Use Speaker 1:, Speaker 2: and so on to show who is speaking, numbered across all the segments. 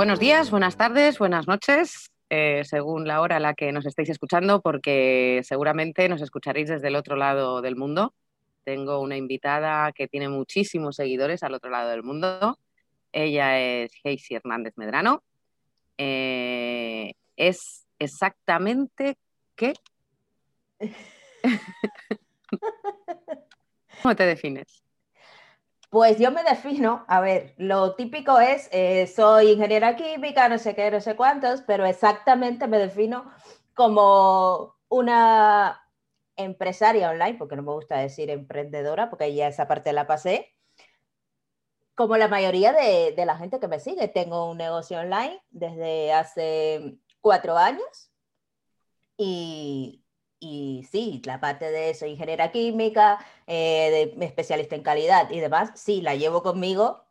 Speaker 1: Buenos días, buenas tardes, buenas noches, eh, según la hora a la que nos estéis escuchando, porque seguramente nos escucharéis desde el otro lado del mundo. Tengo una invitada que tiene muchísimos seguidores al otro lado del mundo. Ella es Heisy Hernández Medrano. Eh, es exactamente qué. ¿Cómo te defines?
Speaker 2: Pues yo me defino, a ver, lo típico es, eh, soy ingeniera química, no sé qué, no sé cuántos, pero exactamente me defino como una empresaria online, porque no me gusta decir emprendedora, porque ya esa parte la pasé, como la mayoría de, de la gente que me sigue. Tengo un negocio online desde hace cuatro años y, y sí, la parte de eso, ingeniera química, eh, de, especialista en calidad y demás, sí, la llevo conmigo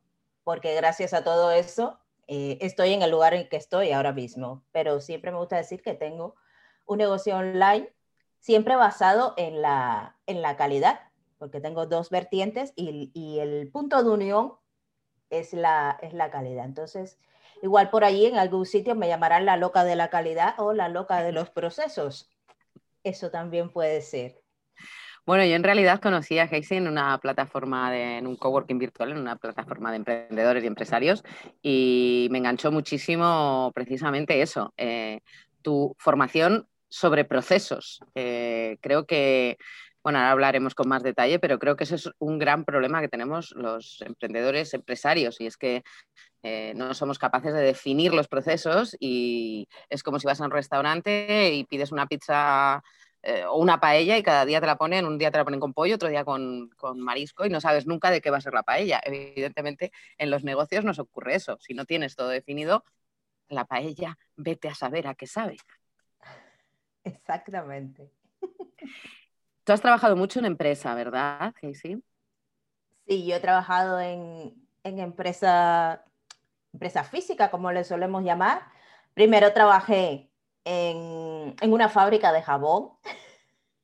Speaker 2: porque gracias a todo eso eh, estoy en el lugar en que estoy ahora mismo. Pero siempre me gusta decir que tengo un negocio online siempre basado en la, en la calidad, porque tengo dos vertientes y, y el punto de unión es la, es la calidad. Entonces, igual por allí en algún sitio me llamarán la loca de la calidad o la loca de los procesos eso también puede ser.
Speaker 1: Bueno, yo en realidad conocí a Heisy en una plataforma, de, en un coworking virtual, en una plataforma de emprendedores y empresarios, y me enganchó muchísimo precisamente eso, eh, tu formación sobre procesos. Eh, creo que, bueno, ahora hablaremos con más detalle, pero creo que ese es un gran problema que tenemos los emprendedores, empresarios, y es que eh, no somos capaces de definir los procesos y es como si vas a un restaurante y pides una pizza eh, o una paella y cada día te la ponen, un día te la ponen con pollo, otro día con, marisco y no sabes nunca de qué va a ser la paella. Evidentemente en los negocios nos ocurre eso. Si no tienes todo definido, la paella, vete a saber a qué sabe.
Speaker 2: Exactamente.
Speaker 1: Has trabajado mucho en empresa, ¿verdad, Casey?
Speaker 2: Sí, yo he trabajado en, en empresa empresa física, como le solemos llamar. Primero trabajé en, en una fábrica de jabón.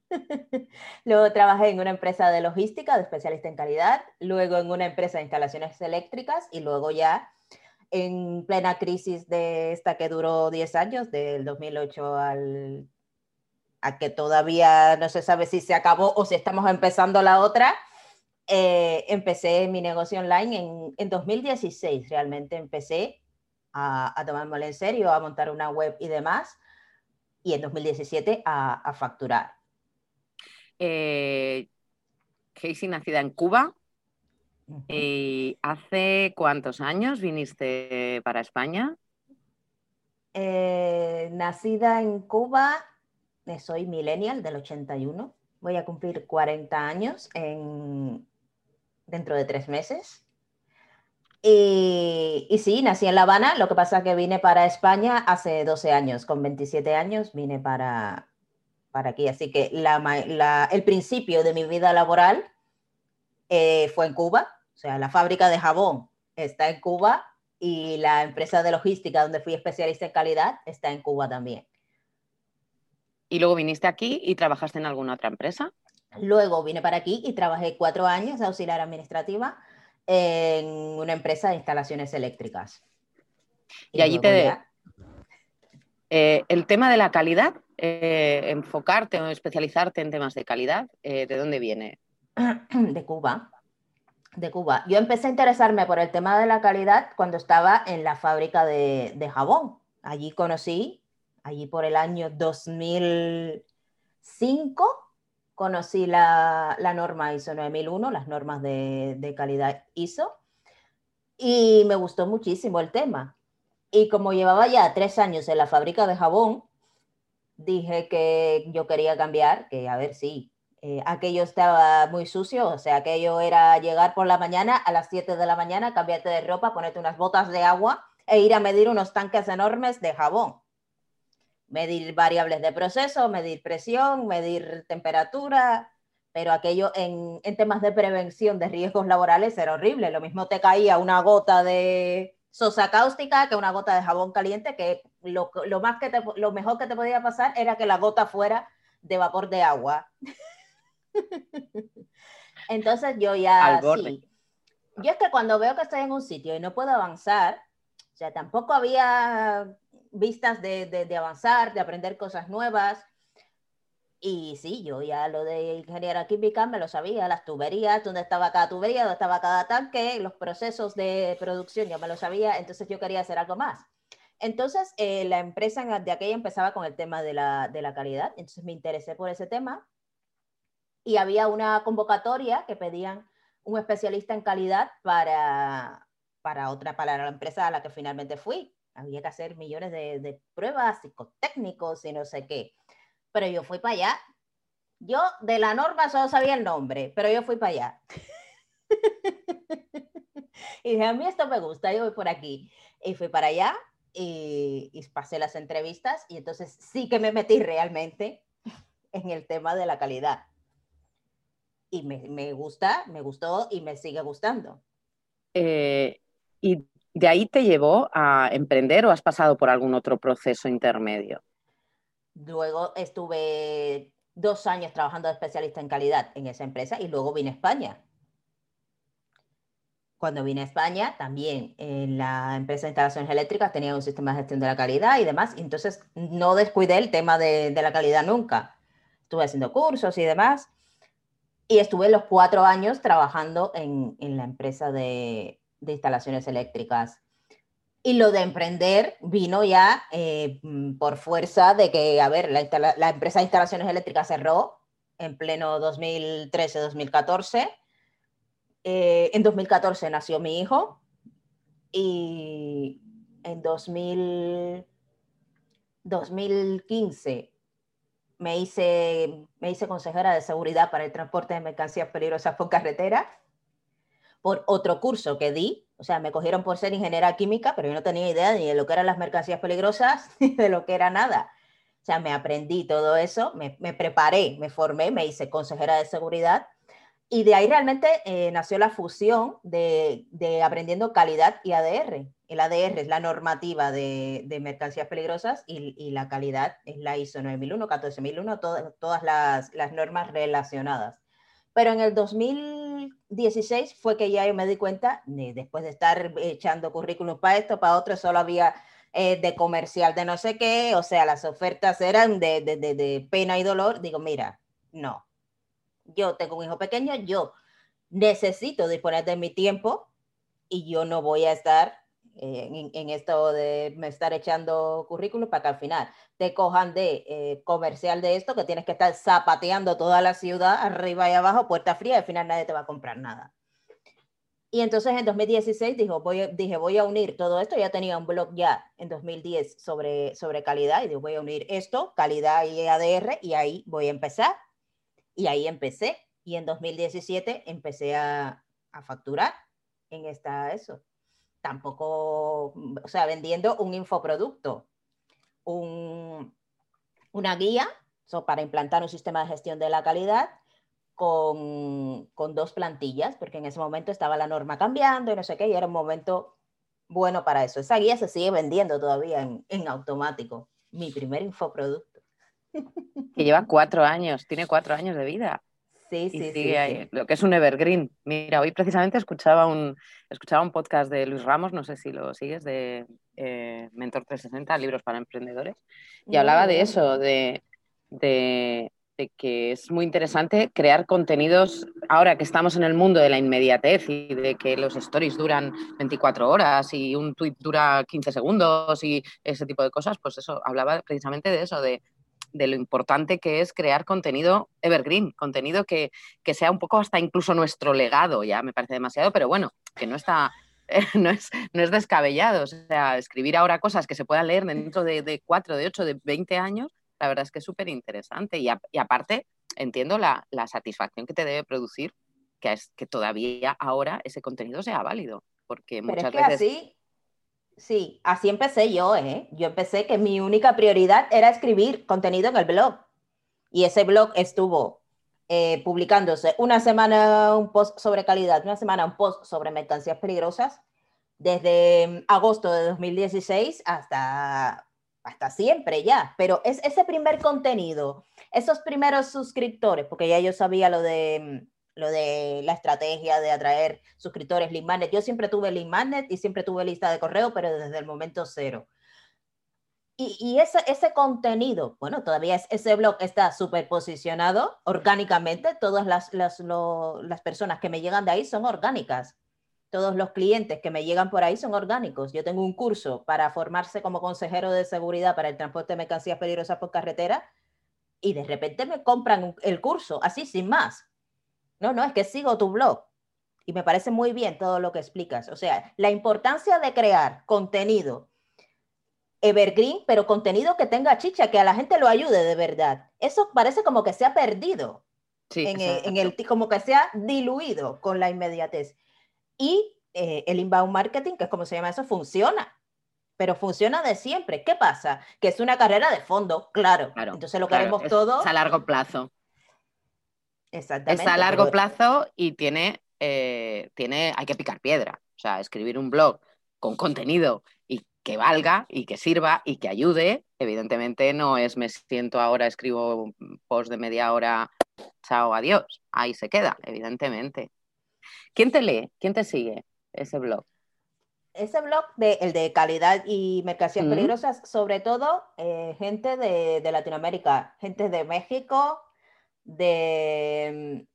Speaker 2: Luego trabajé en una empresa de logística, de especialista en calidad. Luego en una empresa de instalaciones eléctricas y luego ya en plena crisis de esta que duró 10 años, del 2008 al, a que todavía no se sabe si se acabó o si estamos empezando la otra, eh, empecé mi negocio online en, en 2016, realmente empecé a, a, tomármelo en serio, a montar una web y demás, y en 2017 a, a facturar.
Speaker 1: Eh, Casey, nacida en Cuba, ¿y hace cuántos años viniste para España?
Speaker 2: Eh, nacida en Cuba, soy millennial del 81, voy a cumplir 40 años en, dentro de tres meses. Y, y, sí, nací en La Habana, lo que pasa es que vine para España hace 12 años, con 27 años vine para, para aquí, así que el principio de mi vida laboral eh, fue en Cuba, o sea, la fábrica de jabón está en Cuba y la empresa de logística donde fui especialista en calidad está en Cuba también.
Speaker 1: ¿Y luego viniste aquí y trabajaste en alguna otra empresa?
Speaker 2: Luego vine para aquí y trabajé cuatro años de auxiliar administrativa en una empresa de instalaciones eléctricas.
Speaker 1: Y, y allí te... Eh, el tema de la calidad, eh, enfocarte o especializarte en temas de calidad, eh, ¿de dónde viene?
Speaker 2: De Cuba. De Cuba. Yo empecé a interesarme por el tema de la calidad cuando estaba en la fábrica de, de jabón. Allí conocí, allí por el año 2005, conocí la, la, norma ISO 9001, las normas de, de, calidad ISO, y me gustó muchísimo el tema. Y como llevaba ya tres años en la fábrica de jabón, dije que yo quería cambiar, que a ver si eh, aquello estaba muy sucio, o sea, aquello era llegar por la mañana a las 7 de la mañana, cambiarte de ropa, ponerte unas botas de agua e ir a medir unos tanques enormes de jabón medir variables de proceso, medir presión, medir temperatura, pero aquello en, en, temas de prevención de riesgos laborales era horrible. Lo mismo te caía una gota de sosa cáustica que una gota de jabón caliente, que lo, lo, más que te, lo mejor que te podía pasar era que la gota fuera de vapor de agua. Entonces yo ya... Sí, yo es que cuando veo que estoy en un sitio y no puedo avanzar, O sea, tampoco había vistas de, de, avanzar, de aprender cosas nuevas. Y sí, yo ya lo de ingeniería química me lo sabía, las tuberías, dónde estaba cada tubería, dónde estaba cada tanque, los procesos de producción, yo me lo sabía, entonces yo quería hacer algo más. Entonces, eh, la empresa de aquella empezaba con el tema de la, de la calidad, entonces me interesé por ese tema y había una convocatoria que pedían un especialista en calidad para, para otra, para la empresa a la que finalmente fui. Había que hacer millones de, de pruebas psicotécnicos y no sé qué. Pero yo fui para allá. Yo de la norma solo sabía el nombre, pero yo fui para allá. y dije, a mí esto me gusta, yo voy por aquí. Y fui para allá y, y pasé las entrevistas y entonces sí que me metí realmente en el tema de la calidad y me, gusta, me gustó y me sigue gustando.
Speaker 1: Eh, ¿Y de ahí te llevó a emprender o has pasado por algún otro proceso intermedio?
Speaker 2: Luego estuve dos años trabajando de especialista en calidad en esa empresa y luego vine a España. Cuando vine a España, también en la empresa de instalaciones eléctricas tenía un sistema de gestión de la calidad y demás, entonces no descuidé el tema de, la calidad nunca. Estuve haciendo cursos y demás y estuve los cuatro años trabajando en la empresa de, de, instalaciones eléctricas. Y lo de emprender vino ya eh, mm, por fuerza de que, a ver, la, empresa de instalaciones eléctricas cerró en pleno 2013-2014. Eh, en 2014 nació mi hijo y en 2000, 2015 me hice, me hice consejera de seguridad para el transporte de mercancías peligrosas por carretera, por otro curso que di, o sea, me cogieron por ser ingeniera química, pero yo no tenía idea ni de lo que eran las mercancías peligrosas, ni de lo que era nada. O sea, me aprendí todo eso, me, preparé, me formé, me hice consejera de seguridad y de ahí realmente eh, nació la fusión de, aprendiendo calidad y ADR. El ADR es la normativa de, mercancías peligrosas y, la calidad es la ISO 9001, 14001, todas, todas las, las, normas relacionadas. Pero en el 2016 fue que ya yo me di cuenta, después de estar echando currículum para esto, para otro, solo había eh, de comercial de no sé qué, o sea, las ofertas eran de, de, de pena y dolor. Digo, mira, no, yo tengo un hijo pequeño, yo necesito disponer de mi tiempo y yo no voy a estar eh, en, esto de me estar echando currículum para que al final te cojan de eh, comercial de esto, que tienes que estar zapateando toda la ciudad arriba y abajo, puerta fría, y al final nadie te va a comprar nada. Y entonces en 2016 dijo, voy, dije, voy a unir todo esto, ya tenía un blog ya en 2010 sobre, sobre calidad, y digo, voy a unir esto, calidad y ADR, y ahí voy a empezar y ahí empecé. Y en 2017 empecé a, a facturar en esta, eso. Tampoco, o sea, vendiendo un infoproducto, un, una guía para implantar un sistema de gestión de la calidad con, con, dos plantillas, porque en ese momento estaba la norma cambiando y no sé qué, y era un momento bueno para eso. Esa guía se sigue vendiendo todavía en, en automático. Mi primer infoproducto.
Speaker 1: Que lleva cuatro años, tiene cuatro años de vida.
Speaker 2: Sí, sí, sí,
Speaker 1: Lo que es un evergreen. Mira, hoy precisamente escuchaba un, escuchaba un podcast de Luis Ramos, no sé si lo sigues, de eh, Mentor 360, libros para emprendedores, y hablaba de eso, de, de, de, que es muy interesante crear contenidos, ahora que estamos en el mundo de la inmediatez y de que los stories duran 24 horas y un tweet dura 15 segundos y ese tipo de cosas, pues eso, hablaba precisamente de eso, de de lo importante que es crear contenido evergreen, contenido que, que, sea un poco hasta incluso nuestro legado, ya me parece demasiado, pero bueno, que no está, no, es, no es descabellado. O sea, escribir ahora cosas que se puedan leer dentro de, de 4, de 8, de 20 años, la verdad es que es súper interesante. Y, y, aparte, entiendo la, la, satisfacción que te debe producir que, es, que todavía ahora ese contenido sea válido. Porque
Speaker 2: pero
Speaker 1: muchas
Speaker 2: es que
Speaker 1: veces...
Speaker 2: Así Sí, así empecé yo, ¿eh? Yo empecé que mi única prioridad era escribir contenido en el blog. Y ese blog estuvo eh, publicándose una semana un post sobre calidad, una semana un post sobre mercancías peligrosas, desde agosto de 2016 hasta, hasta siempre ya. Pero es ese primer contenido, esos primeros suscriptores, porque ya yo sabía lo de, lo de la estrategia de atraer suscriptores, lead magnet. Yo siempre tuve lead y siempre tuve lista de correo, pero desde el momento cero. Y, ese, ese contenido, bueno, todavía es, ese blog está súper posicionado orgánicamente. Todas las, las, las personas que me llegan de ahí son orgánicas. Todos los clientes que me llegan por ahí son orgánicos. Yo tengo un curso para formarse como consejero de seguridad para el transporte de mercancías peligrosas por carretera y de repente me compran el curso, así sin más. No, no, es que sigo tu blog y me parece muy bien todo lo que explicas. O sea, la importancia de crear contenido evergreen, pero contenido que tenga chicha, que a la gente lo ayude de verdad. Eso parece como que se ha perdido, en, el, como que se ha diluido con la inmediatez. Y eh, el inbound marketing, que es como se llama eso, funciona, pero funciona de siempre. ¿Qué pasa? Que es una carrera de fondo, claro. Entonces lo queremos todo.
Speaker 1: Es a largo plazo.
Speaker 2: Exactamente.
Speaker 1: Es a largo plazo y tiene, eh, tiene, hay que picar piedra. O sea, escribir un blog con contenido que valga y que sirva y que ayude. Evidentemente no es me siento ahora, escribo un post de media hora, chao, adiós. Ahí se queda, evidentemente. ¿Quién te lee? ¿Quién te sigue ese blog?
Speaker 2: Ese blog, de, el de calidad y mercancías peligrosas, sobre todo eh, gente de, de Latinoamérica, gente de México, de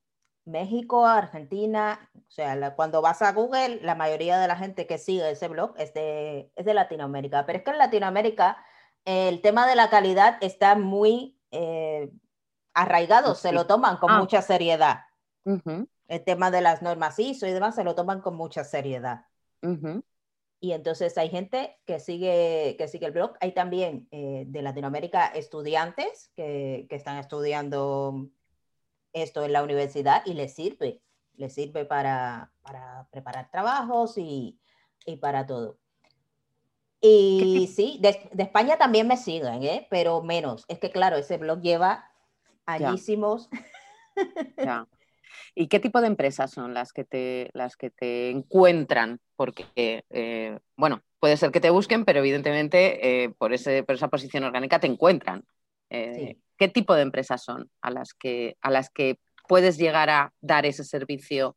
Speaker 2: México, Argentina, o sea, cuando vas a Google, la mayoría de la gente que sigue ese blog es de, es de Latinoamérica, pero es que en Latinoamérica el tema de la calidad está muy eh, arraigado, se lo toman con ah. mucha seriedad. El tema de las normas ISO y demás se lo toman con mucha seriedad. Y entonces hay gente que sigue, que sigue el blog. Hay también eh, de Latinoamérica estudiantes que, que están estudiando esto en la universidad y le sirve, le sirve para, preparar trabajos y, para todo. Y sí, de, España también me siguen, ¿eh? pero menos. Es que claro, ese blog lleva añísimos.
Speaker 1: ¿Y qué tipo de empresas son las que te, las que te encuentran? Porque, eh, bueno, puede ser que te busquen, pero evidentemente eh, por, ese, por esa posición orgánica te encuentran. Eh, ¿Qué tipo de empresas son a las que, a las que puedes llegar a dar ese servicio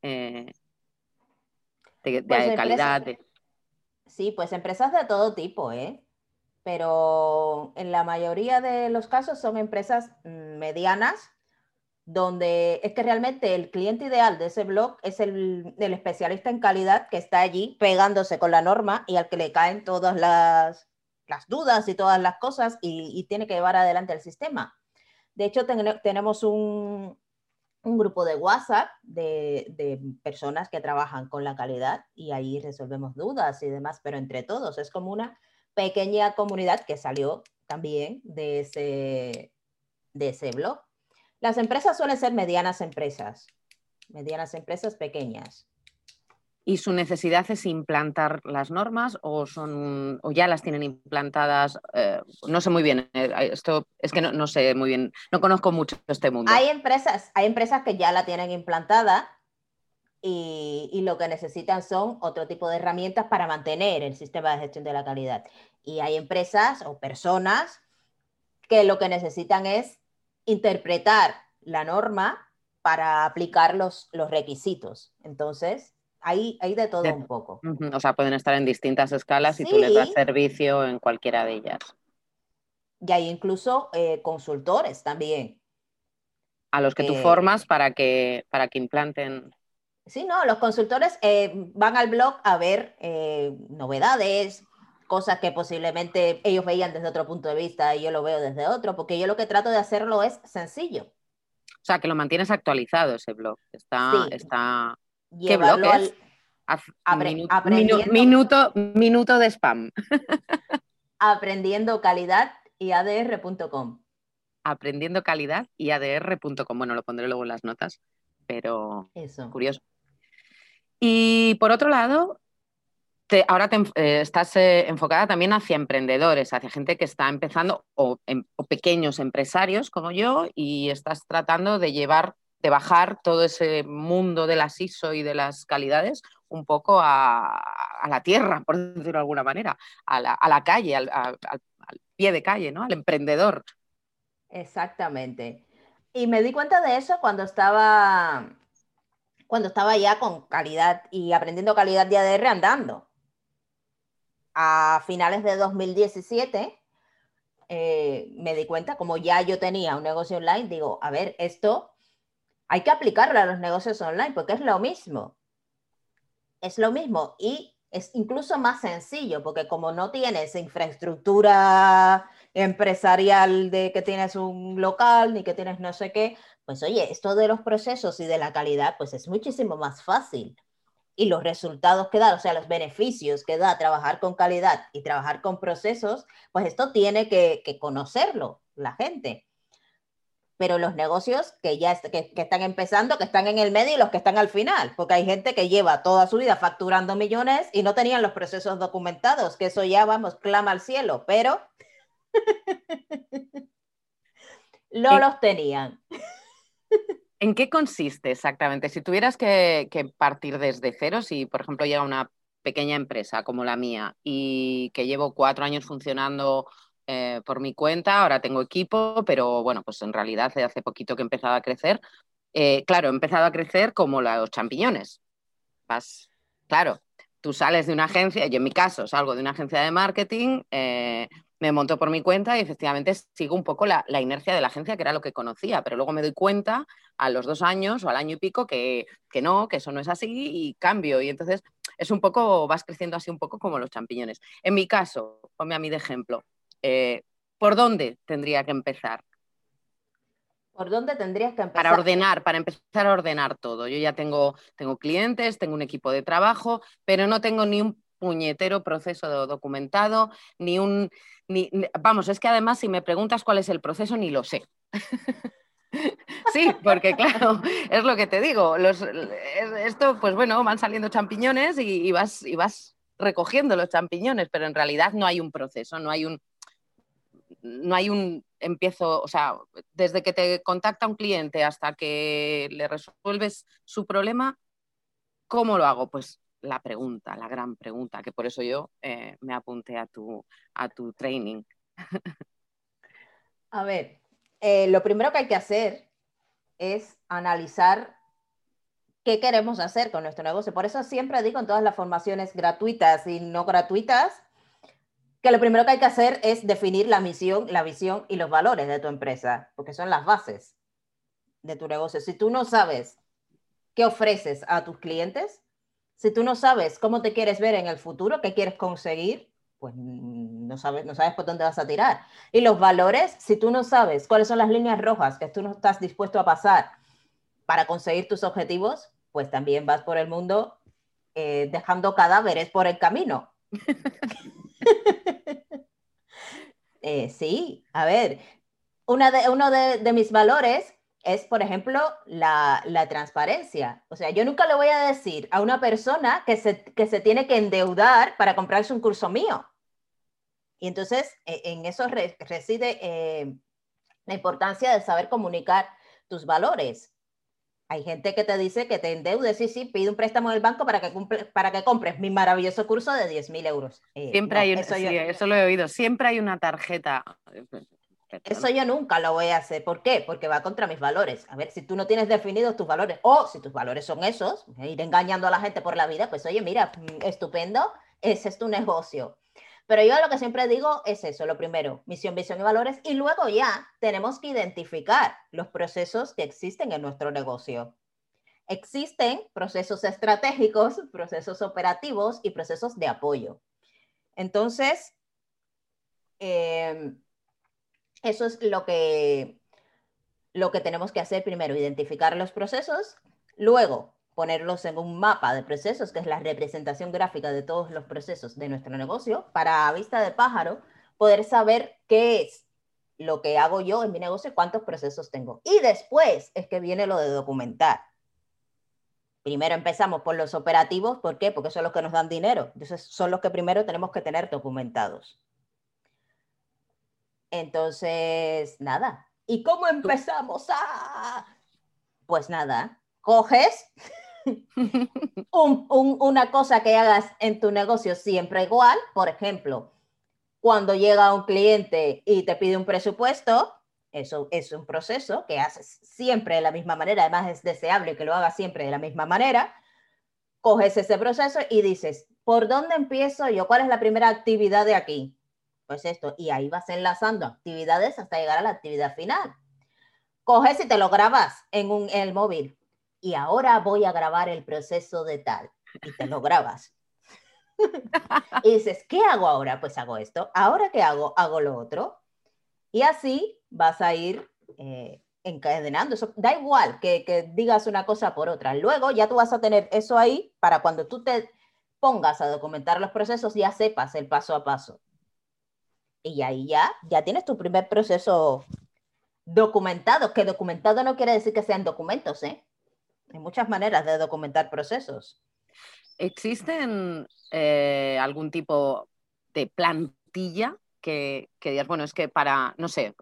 Speaker 1: eh, de, pues calidad?
Speaker 2: Sí, pues empresas de todo tipo, ¿eh? Pero en la mayoría de los casos son empresas mm, medianas, donde es que realmente el cliente ideal de ese blog es el, el especialista en calidad que está allí pegándose con la norma y al que le caen todas las, las dudas y todas las cosas y, tiene que llevar adelante el sistema. De hecho, tenemos un, grupo de WhatsApp de, personas que trabajan con la calidad y ahí resolvemos dudas y demás, pero entre todos es como una pequeña comunidad que salió también de ese, de ese blog. Las empresas suelen ser medianas empresas, medianas empresas pequeñas
Speaker 1: y su necesidad es implantar las normas o son o ya las tienen implantadas eh, no sé muy bien eh, esto es que no, sé muy bien no conozco mucho este mundo.
Speaker 2: Hay empresas hay empresas que ya la tienen implantada y, y, lo que necesitan son otro tipo de herramientas para mantener el sistema de gestión de la calidad. Y hay empresas o personas que lo que necesitan es interpretar la norma para aplicar los, los requisitos. Entonces hay, de todo un poco.
Speaker 1: O sea, pueden estar en distintas escalas y tú les das servicio en cualquiera de ellas.
Speaker 2: Y hay incluso eh, consultores también.
Speaker 1: A los que tú formas para que, para que implanten.
Speaker 2: Sí, no, los consultores eh, van al blog a ver eh, novedades, cosas que posiblemente ellos veían desde otro punto de vista y yo lo veo desde otro, porque yo lo que trato de hacerlo es sencillo.
Speaker 1: O sea, que lo mantienes actualizado ese blog. Está, está ¿Qué blog es? minuto, minuto de spam.
Speaker 2: aprendiendo calidad y adr.com.
Speaker 1: Aprendiendo calidad y adr.com. Bueno, lo pondré luego en las notas, pero Eso. curioso. Y por otro lado, ahora eh, estás eh, enfocada también hacia emprendedores, hacia gente que está empezando o, em, o, pequeños empresarios como yo y estás tratando de llevar de bajar todo ese mundo de las ISO y de las calidades un poco a, la tierra, por decirlo de alguna manera, a la, calle, al, pie de calle, ¿no? Al emprendedor.
Speaker 2: Exactamente. Y me di cuenta de eso cuando estaba cuando estaba ya con calidad y aprendiendo calidad de ADR andando. A finales de 2017 eh, me di cuenta, como ya yo tenía un negocio online, digo, a ver, esto hay que aplicarlo a los negocios online porque es lo mismo. Es lo mismo y es incluso más sencillo porque como no tienes infraestructura empresarial de que tienes un local ni que tienes no sé qué, pues oye, esto de los procesos y de la calidad, pues es muchísimo más fácil. Y los resultados que da, o sea, los beneficios que da trabajar con calidad y trabajar con procesos, pues esto tiene que, conocerlo la gente. Pero los negocios que ya que, están empezando, que están en el medio y los que están al final, porque hay gente que lleva toda su vida facturando millones y no tenían los procesos documentados, que eso ya, vamos, clama al cielo, pero no los tenían.
Speaker 1: ¿En qué consiste exactamente? Si tuvieras que, partir desde cero, si por ejemplo llega una pequeña empresa como la mía y que llevo cuatro años funcionando eh, por mi cuenta, ahora tengo equipo, pero bueno, pues en realidad hace poquito que he empezado a crecer. Eh, claro, he empezado a crecer como los champiñones. Vas, claro, tú sales de una agencia, yo en mi caso salgo de una agencia de marketing, eh, me monto por mi cuenta y efectivamente sigo un poco la, inercia de la agencia, que era lo que conocía, pero luego me doy cuenta a los dos años o al año y pico que, no, que eso no es así y cambio. Y entonces es un poco, vas creciendo así un poco como los champiñones. En mi caso, ponme a mí de ejemplo, eh, ¿por dónde tendría que empezar?
Speaker 2: ¿Por dónde tendrías que empezar?
Speaker 1: Para ordenar, para empezar a ordenar todo. Yo ya tengo, tengo clientes, tengo un equipo de trabajo, pero no tengo ni un puñetero proceso documentado, ni un... Ni, vamos, es que además si me preguntas cuál es el proceso, ni lo sé. sí, porque claro, es lo que te digo. Los, esto, pues bueno, van saliendo champiñones y, vas, y vas recogiendo los champiñones, pero en realidad no hay un proceso, no hay un, no hay un empiezo, o sea, desde que te contacta un cliente hasta que le resuelves su problema, ¿cómo lo hago? Pues la pregunta, la gran pregunta, que por eso yo eh, me apunté a tu, a tu training.
Speaker 2: A ver, eh, lo primero que hay que hacer es analizar qué queremos hacer con nuestro negocio. Por eso siempre digo en todas las formaciones gratuitas y no gratuitas, que lo primero que hay que hacer es definir la misión, la visión y los valores de tu empresa, porque son las bases de tu negocio. Si tú no sabes qué ofreces a tus clientes, si tú no sabes cómo te quieres ver en el futuro, qué quieres conseguir, pues no sabes, no sabes por dónde vas a tirar. Y los valores, si tú no sabes cuáles son las líneas rojas que tú no estás dispuesto a pasar para conseguir tus objetivos, pues también vas por el mundo eh, dejando cadáveres por el camino. Eh, sí, a ver, una de, uno de mis valores es, por ejemplo, la, transparencia. O sea, yo nunca le voy a decir a una persona que se, que se tiene que endeudar para comprarse un curso mío. Y entonces, e, en eso reside eh, la importancia de saber comunicar tus valores. Hay gente que te dice que te endeudes, sí, sí, pide un préstamo del banco para que, para que compres mi maravilloso curso de 10 mil euros.
Speaker 1: Eh, Siempre hay, eso, eso lo he oído, siempre hay una tarjeta
Speaker 2: eso yo nunca lo voy a hacer. ¿Por qué? Porque va contra mis valores. A ver, si tú no tienes definidos tus valores o si tus valores son esos, ir engañando a la gente por la vida, pues oye, mira, mm, estupendo, ese es tu negocio. Pero yo lo que siempre digo es eso, lo primero, misión, visión y valores, y luego ya tenemos que identificar los procesos que existen en nuestro negocio. Existen procesos estratégicos, procesos operativos y procesos de apoyo. Entonces, eh, eso es lo que, lo que tenemos que hacer primero, identificar los procesos, luego ponerlos en un mapa de procesos, que es la representación gráfica de todos los procesos de nuestro negocio, para a vista de pájaro poder saber qué es lo que hago yo en mi negocio, cuántos procesos tengo. Y después es que viene lo de documentar. Primero empezamos por los operativos, ¿por qué? Porque son los que nos dan dinero. Entonces son los que primero tenemos que tener documentados. Entonces, nada. ¿Y cómo empezamos? a...? Pues nada, coges una cosa que hagas en tu negocio siempre igual. Por ejemplo, cuando llega un cliente y te pide un presupuesto, Eso es un proceso que haces siempre de la misma manera, además es deseable que lo hagas siempre de la misma manera. Coges ese proceso y dices, ¿por dónde empiezo yo? ¿Cuál es la primera actividad de aquí? Pues esto, y ahí vas enlazando actividades hasta llegar a la actividad final. Coges y te lo grabas en, un, en el móvil. Y ahora voy a grabar el proceso de tal. Y te lo grabas. y dices, ¿qué hago ahora? Pues hago esto. ¿Ahora qué hago? Hago lo otro. Y así vas a ir eh, encadenando. Eso, da igual que, que, digas una cosa por otra. Luego ya tú vas a tener eso ahí para cuando tú te pongas a documentar los procesos, ya sepas el paso a paso. Y ahí ya, ya tienes tu primer proceso documentado, que documentado no quiere decir que sean documentos, ¿eh? Hay muchas maneras de documentar procesos.
Speaker 1: ¿Existen eh, algún tipo de plantilla que, digas, bueno, es que para, no sé,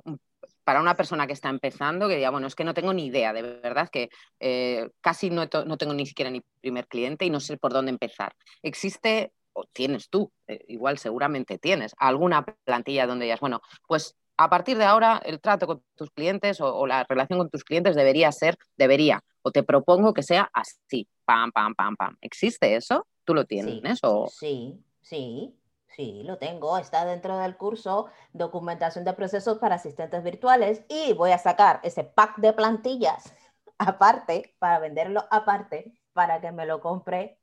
Speaker 1: para una persona que está empezando, que diga, bueno, es que no tengo ni idea, de verdad, que eh, casi no, no, tengo ni siquiera ni primer cliente y no sé por dónde empezar. ¿Existe, o tienes tú, eh, igual seguramente tienes, alguna plantilla donde digas, bueno, pues a partir de ahora el trato con tus clientes o, o, la relación con tus clientes debería ser, debería, o te propongo que sea así, pam, pam, pam, pam. ¿Existe eso? ¿Tú lo tienes?
Speaker 2: Sí, o... sí, sí, sí, lo tengo. Está dentro del curso Documentación de Procesos para Asistentes Virtuales y voy a sacar ese pack de plantillas aparte, para venderlo aparte, para que me lo compre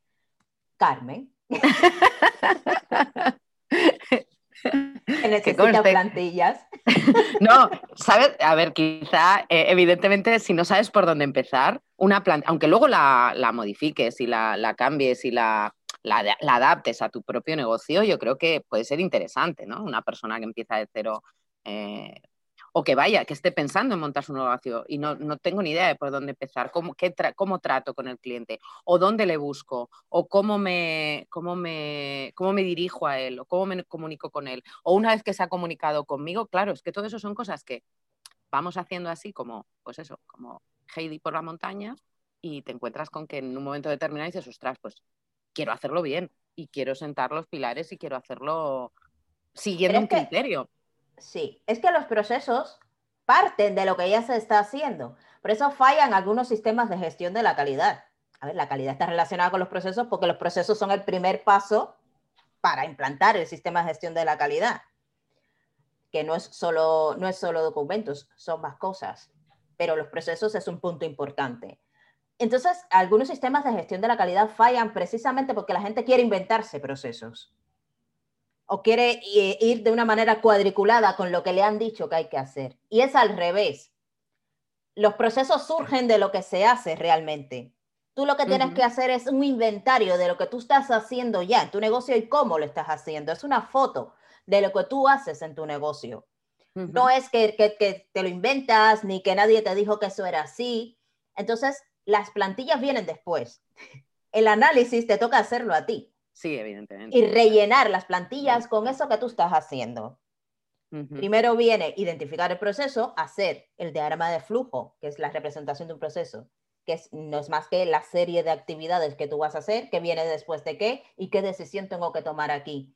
Speaker 2: Carmen. que necesita plantillas.
Speaker 1: No, ¿sabes? A ver, quizá, eh, evidentemente, si no sabes por dónde empezar, una planta, aunque luego la, la modifiques y la, la, cambies y la, la, adaptes a tu propio negocio, yo creo que puede ser interesante, ¿no? Una persona que empieza de cero eh, o que vaya, que esté pensando en montar su negocio y no, no tengo ni idea de por dónde empezar, cómo, qué cómo trato con el cliente, o dónde le busco, o cómo me, cómo, me, cómo me dirijo a él, o cómo me comunico con él, o una vez que se ha comunicado conmigo, claro, es que todo eso son cosas que vamos haciendo así como, pues eso, como Heidi por la montaña y te encuentras con que en un momento determinado dices, ostras, pues quiero hacerlo bien y quiero sentar los pilares y quiero hacerlo siguiendo un criterio.
Speaker 2: Sí, es que los procesos parten de lo que ya se está haciendo. Por eso fallan algunos sistemas de gestión de la calidad. A ver, la calidad está relacionada con los procesos porque los procesos son el primer paso para implantar el sistema de gestión de la calidad, que no es solo, no es solo documentos, son más cosas, pero los procesos es un punto importante. Entonces, algunos sistemas de gestión de la calidad fallan precisamente porque la gente quiere inventarse procesos o quiere eh, ir de una manera cuadriculada con lo que le han dicho que hay que hacer. Y es al revés. Los procesos surgen de lo que se hace realmente. Tú lo que tienes uh -huh. que hacer es un inventario de lo que tú estás haciendo ya en tu negocio y cómo lo estás haciendo. Es una foto de lo que tú haces en tu negocio. Uh -huh. No es que, que, que te lo inventas ni que nadie te dijo que eso era así. Entonces, las plantillas vienen después. El análisis te toca hacerlo a ti.
Speaker 1: Sí, evidentemente.
Speaker 2: Y rellenar las plantillas con eso que tú estás haciendo. Uh -huh. Primero viene identificar el proceso, hacer el diagrama de flujo, que es la representación de un proceso, que es, no es más que la serie de actividades que tú vas a hacer, que viene después de qué y qué decisión tengo que tomar aquí.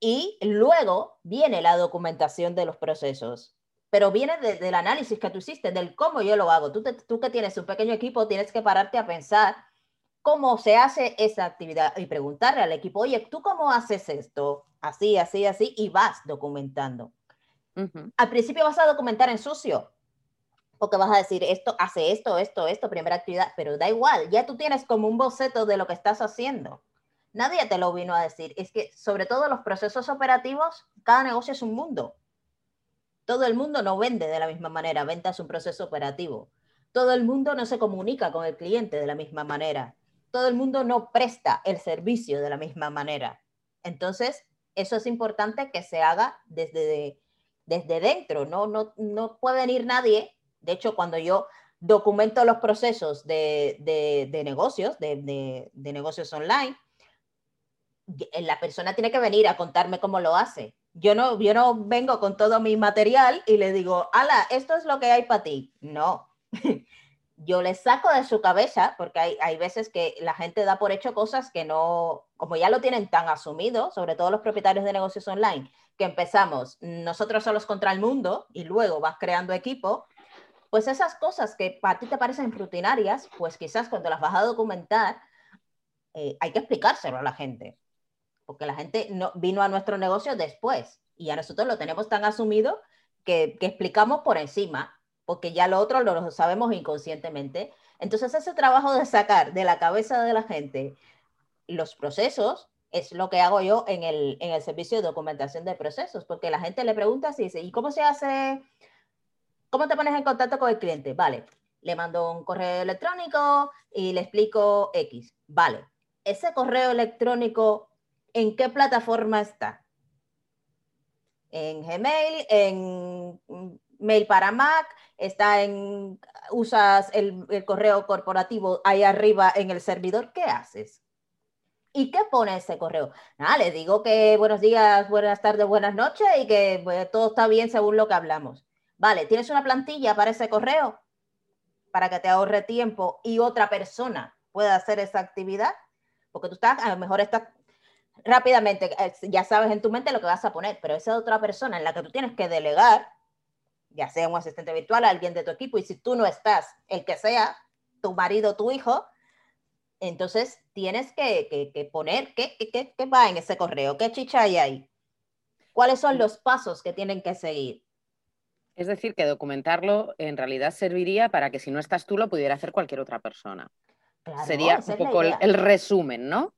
Speaker 2: Y luego viene la documentación de los procesos, pero viene de, del análisis que tú hiciste, del cómo yo lo hago. Tú, te, tú que tienes un pequeño equipo, tienes que pararte a pensar cómo se hace esa actividad y preguntarle al equipo, oye, ¿tú cómo haces esto? Así, así, así, y vas documentando. Uh -huh. Al principio vas a documentar en sucio, porque vas a decir, esto hace esto, esto, esto, primera actividad, pero da igual, ya tú tienes como un boceto de lo que estás haciendo. Nadie te lo vino a decir. Es que, sobre todo los procesos operativos, cada negocio es un mundo. Todo el mundo no vende de la misma manera, venta es un proceso operativo. Todo el mundo no se comunica con el cliente de la misma manera todo el mundo no presta el servicio de la misma manera. Entonces, eso es importante que se haga desde, de, desde dentro, ¿no? No, no puede venir nadie. De hecho, cuando yo documento los procesos de, de, de negocios, de, de, negocios online, la persona tiene que venir a contarme cómo lo hace. Yo no, yo no vengo con todo mi material y le digo, ala, esto es lo que hay para ti. No, yo les saco de su cabeza, porque hay, hay veces que la gente da por hecho cosas que no, como ya lo tienen tan asumido, sobre todo los propietarios de negocios online, que empezamos nosotros solos contra el mundo y luego vas creando equipo, pues esas cosas que para ti te parecen rutinarias, pues quizás cuando las vas a documentar, eh, hay que explicárselo a la gente, porque la gente no, vino a nuestro negocio después y a nosotros lo tenemos tan asumido que, que explicamos por encima, porque ya lo otro lo sabemos inconscientemente. Entonces ese trabajo de sacar de la cabeza de la gente los procesos es lo que hago yo en el, en el servicio de documentación de procesos, porque la gente le pregunta si dice, ¿y cómo se hace? ¿Cómo te pones en contacto con el cliente? Vale, le mando un correo electrónico y le explico X. Vale, ese correo electrónico, ¿en qué plataforma está? En Gmail, en Mail para Mac, está en, usas el, el correo corporativo ahí arriba en el servidor, ¿qué haces? ¿Y qué pone ese correo? Nada, le digo que buenos días, buenas tardes, buenas noches y que pues, todo está bien según lo que hablamos. Vale, ¿tienes una plantilla para ese correo? Para que te ahorre tiempo y otra persona pueda hacer esa actividad. Porque tú estás, a lo mejor estás rápidamente, eh, ya sabes en tu mente lo que vas a poner, pero esa otra persona en la que tú tienes que delegar, ya sea un asistente virtual, alguien de tu equipo, y si tú no estás, el que sea, tu marido, tu hijo, entonces tienes que, poner qué, qué, va en ese correo, qué chicha hay ahí, cuáles son los pasos que tienen que seguir.
Speaker 1: Es decir, que documentarlo en realidad serviría para que si no estás tú lo pudiera hacer cualquier otra persona. Sería un poco el, resumen, ¿no?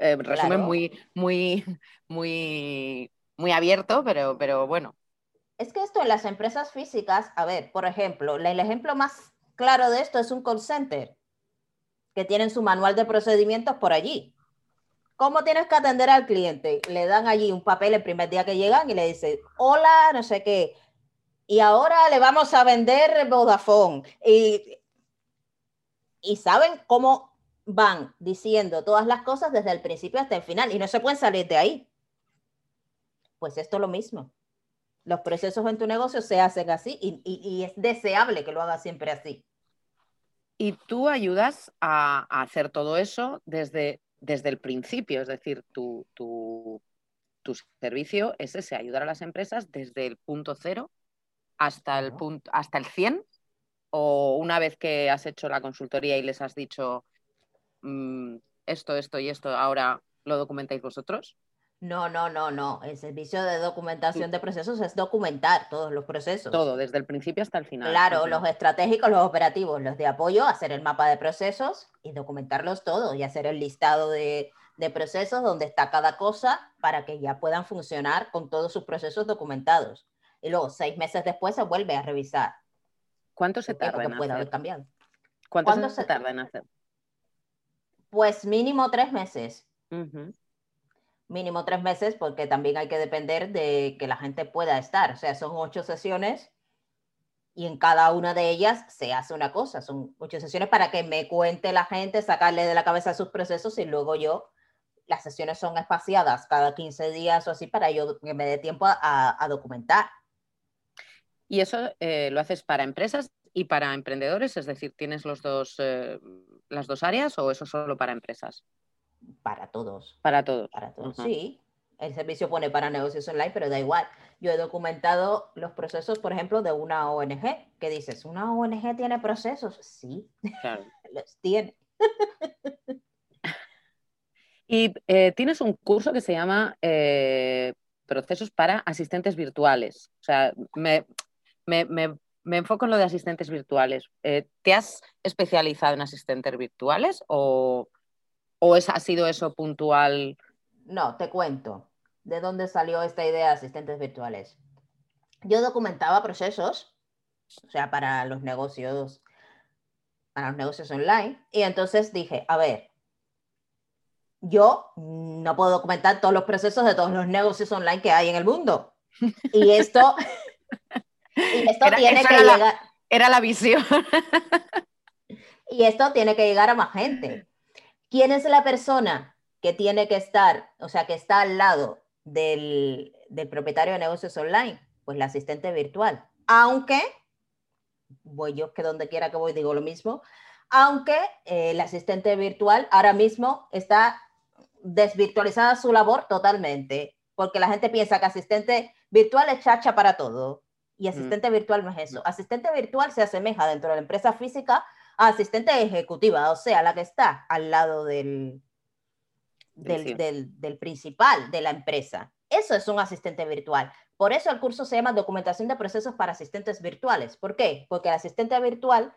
Speaker 1: Eh, resumen muy, muy, muy, muy abierto, pero, pero bueno.
Speaker 2: Es que esto en las empresas físicas, a ver, por ejemplo, el ejemplo más claro de esto es un call center que tienen su manual de procedimientos por allí. ¿Cómo tienes que atender al cliente? Le dan allí un papel el primer día que llegan y le dicen, hola, no sé qué. Y ahora le vamos a vender Vodafone. Y, y saben cómo van diciendo todas las cosas desde el principio hasta el final y no se pueden salir de ahí. Pues esto es lo mismo. Los procesos en tu negocio se hacen así y, y es deseable que lo hagas siempre así.
Speaker 1: Y tú ayudas a, hacer todo eso desde, desde el principio, es decir, tu, tu, servicio es ese, ayudar a las empresas desde el punto cero hasta el, punto, hasta el 100 o una vez que has hecho la consultoría y les has dicho mm, esto, esto y esto, ahora lo documentáis vosotros?
Speaker 2: No, no, no, no. El servicio de documentación de procesos es documentar todos los procesos.
Speaker 1: Todo, desde el principio hasta el final.
Speaker 2: Claro, los estratégicos, los operativos, los de apoyo, hacer el mapa de procesos y documentarlos todos y hacer el listado de, procesos donde está cada cosa para que ya puedan funcionar con todos sus procesos documentados. Y luego, seis meses después, se vuelve a revisar.
Speaker 1: ¿Cuánto se tarda en
Speaker 2: puede haber cambiado.
Speaker 1: ¿Cuánto, se, tarda en hacer?
Speaker 2: Pues mínimo tres meses mínimo tres meses porque también hay que depender de que la gente pueda estar. O sea, son ocho sesiones y en cada una de ellas se hace una cosa. Son ocho sesiones para que me cuente la gente, sacarle de la cabeza sus procesos y luego yo, las sesiones son espaciadas cada 15 días o así para yo que me dé tiempo a, documentar.
Speaker 1: ¿Y eso eh, lo haces para empresas y para emprendedores? Es decir, ¿tienes los dos, eh, las dos áreas o eso solo para empresas?
Speaker 2: Para todos.
Speaker 1: Para todos.
Speaker 2: Para todos, sí. El servicio pone para negocios online, pero da igual. Yo he documentado los procesos, por ejemplo, de una ONG. ¿Qué dices? ¿Una ONG tiene procesos? Sí, claro. los tiene.
Speaker 1: y eh, tienes un curso que se llama eh, Procesos para Asistentes Virtuales. O sea, me, enfoco en lo de asistentes virtuales. Eh, ¿Te has especializado en asistentes virtuales o, ¿O es, ha sido eso puntual?
Speaker 2: No, te cuento de dónde salió esta idea de asistentes virtuales. Yo documentaba procesos, o sea, para los negocios, para los negocios online, y entonces dije, a ver, yo no puedo documentar todos los procesos de todos los negocios online que hay en el mundo. Y esto, esto tiene que llegar.
Speaker 1: era la visión.
Speaker 2: y esto tiene que llegar a más gente. ¿Quién es la persona que tiene que estar, o sea, que está al lado del, propietario de negocios online? Pues la asistente virtual. Aunque, voy yo que donde quiera que voy digo lo mismo, aunque eh, el asistente virtual ahora mismo está desvirtualizada su labor totalmente, porque la gente piensa que asistente virtual es chacha para todo. Y mm. asistente virtual no es eso. Asistente virtual se asemeja dentro de la empresa física asistente ejecutiva, o sea, la que está al lado del, del, principal de la empresa. Eso es un asistente virtual. Por eso el curso se llama Documentación de Procesos para Asistentes Virtuales. ¿Por qué? Porque el asistente virtual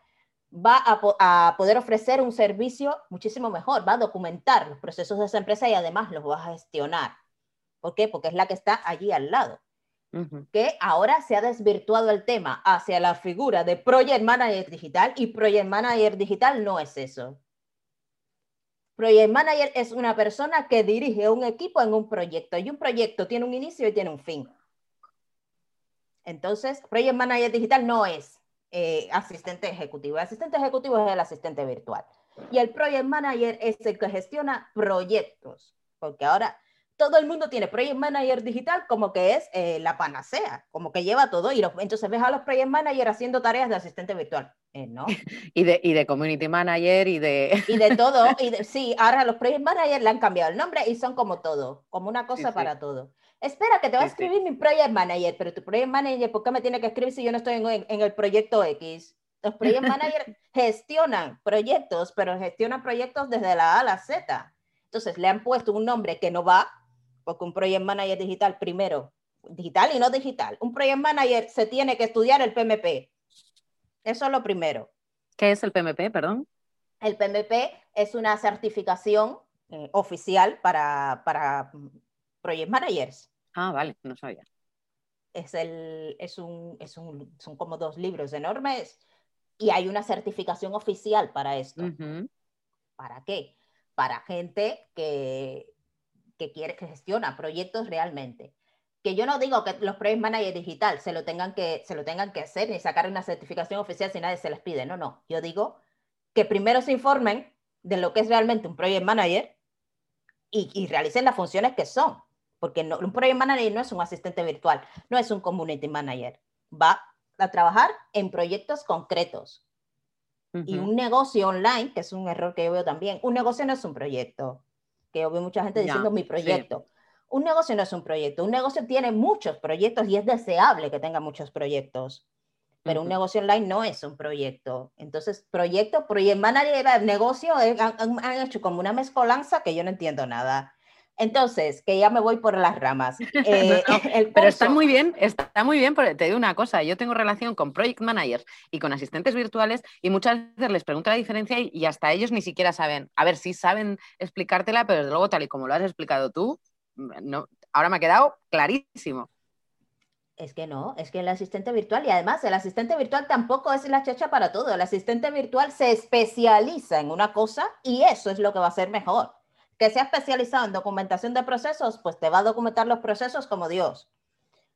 Speaker 2: va a, poder ofrecer un servicio muchísimo mejor, va a documentar los procesos de esa empresa y además los va a gestionar. ¿Por qué? Porque es la que está allí al lado. Que ahora se ha desvirtuado el tema hacia la figura de Project Manager Digital y Project Manager Digital no es eso. Project Manager es una persona que dirige un equipo en un proyecto y un proyecto tiene un inicio y tiene un fin. Entonces, Project Manager Digital no es eh, asistente ejecutivo. El asistente ejecutivo es el asistente virtual. Y el Project Manager es el que gestiona proyectos, porque ahora todo el mundo tiene Project Manager digital como que es eh, la panacea, como que lleva todo. Y entonces ves a los Project Manager haciendo tareas de asistente virtual. Eh, ¿no?
Speaker 1: y, de, y de Community Manager y de...
Speaker 2: y de todo. Y sí, ahora los Project Manager le han cambiado el nombre y son como todo, como una cosa para todo. Espera, que te va a escribir mi Project Manager, pero tu Project Manager, ¿por qué me tiene que escribir si yo no estoy en, en el proyecto X? Los Project Manager gestionan proyectos, pero gestionan proyectos desde la A a la Z. Entonces le han puesto un nombre que no va porque un project manager digital primero, digital y no digital, un project manager se tiene que estudiar el PMP. Eso es lo primero.
Speaker 1: ¿Qué es el PMP, perdón?
Speaker 2: El PMP es una certificación eh, oficial para, para project managers.
Speaker 1: Ah, vale, no sabía.
Speaker 2: Es, el, es, un, es un, son como dos libros enormes y hay una certificación oficial para esto. ¿Para qué? Para gente que, que quiere, que gestiona proyectos realmente. Que yo no digo que los project managers digital se lo tengan que, se lo tengan que hacer ni sacar una certificación oficial si nadie se les pide. No, no. Yo digo que primero se informen de lo que es realmente un project manager y, realicen las funciones que son. Porque no, un project manager no es un asistente virtual, no es un community manager. Va a trabajar en proyectos concretos. Y un negocio online, que es un error que yo veo también, un negocio no es un proyecto que yo veo mucha gente diciendo mi proyecto. Un negocio no es un proyecto, un negocio tiene muchos proyectos y es deseable que tenga muchos proyectos, pero un negocio online no es un proyecto. Entonces, proyecto, project manager, negocio, eh, han, han hecho como una mezcolanza que yo no entiendo nada. Entonces, que ya me voy por las ramas.
Speaker 1: Eh, pero está muy bien, está muy bien, porque te digo una cosa, yo tengo relación con project managers y con asistentes virtuales y muchas veces les pregunto la diferencia y, hasta ellos ni siquiera saben. A ver, si saben explicártela, pero desde luego tal y como lo has explicado tú, no, ahora me ha quedado clarísimo.
Speaker 2: Es que no, es que el asistente virtual, y además el asistente virtual tampoco es la chacha para todo. El asistente virtual se especializa en una cosa y eso es lo que va a ser mejor que sea especializado en documentación de procesos, pues te va a documentar los procesos como Dios.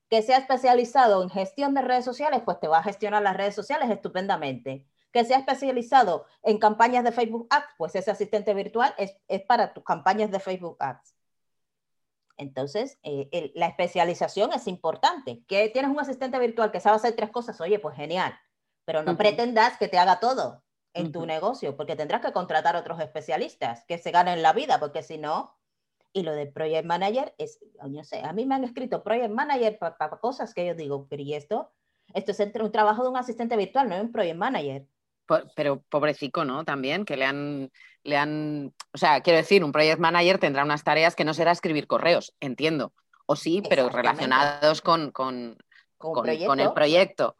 Speaker 2: Que sea especializado en gestión de redes sociales, pues te va a gestionar las redes sociales estupendamente. Que sea especializado en campañas de Facebook Ads, pues ese asistente virtual es, para tus campañas de Facebook Ads. Entonces, eh, la especialización es importante. Que tienes un asistente virtual que sabe hacer tres cosas, oye, pues genial, pero no pretendas que te haga todo en tu negocio, porque tendrás que contratar otros especialistas que se ganen la vida, porque si no, y lo de Project Manager es, no sé, a mí me han escrito Project Manager para cosas que yo digo, pero ¿y esto? Esto es un trabajo de un asistente virtual, no es un Project Manager.
Speaker 1: Pero pobrecito, ¿no? También, que le han, le han, o sea, quiero decir, un Project Manager tendrá unas tareas que no será escribir correos, entiendo. O sí, pero relacionados con, con, con el proyecto.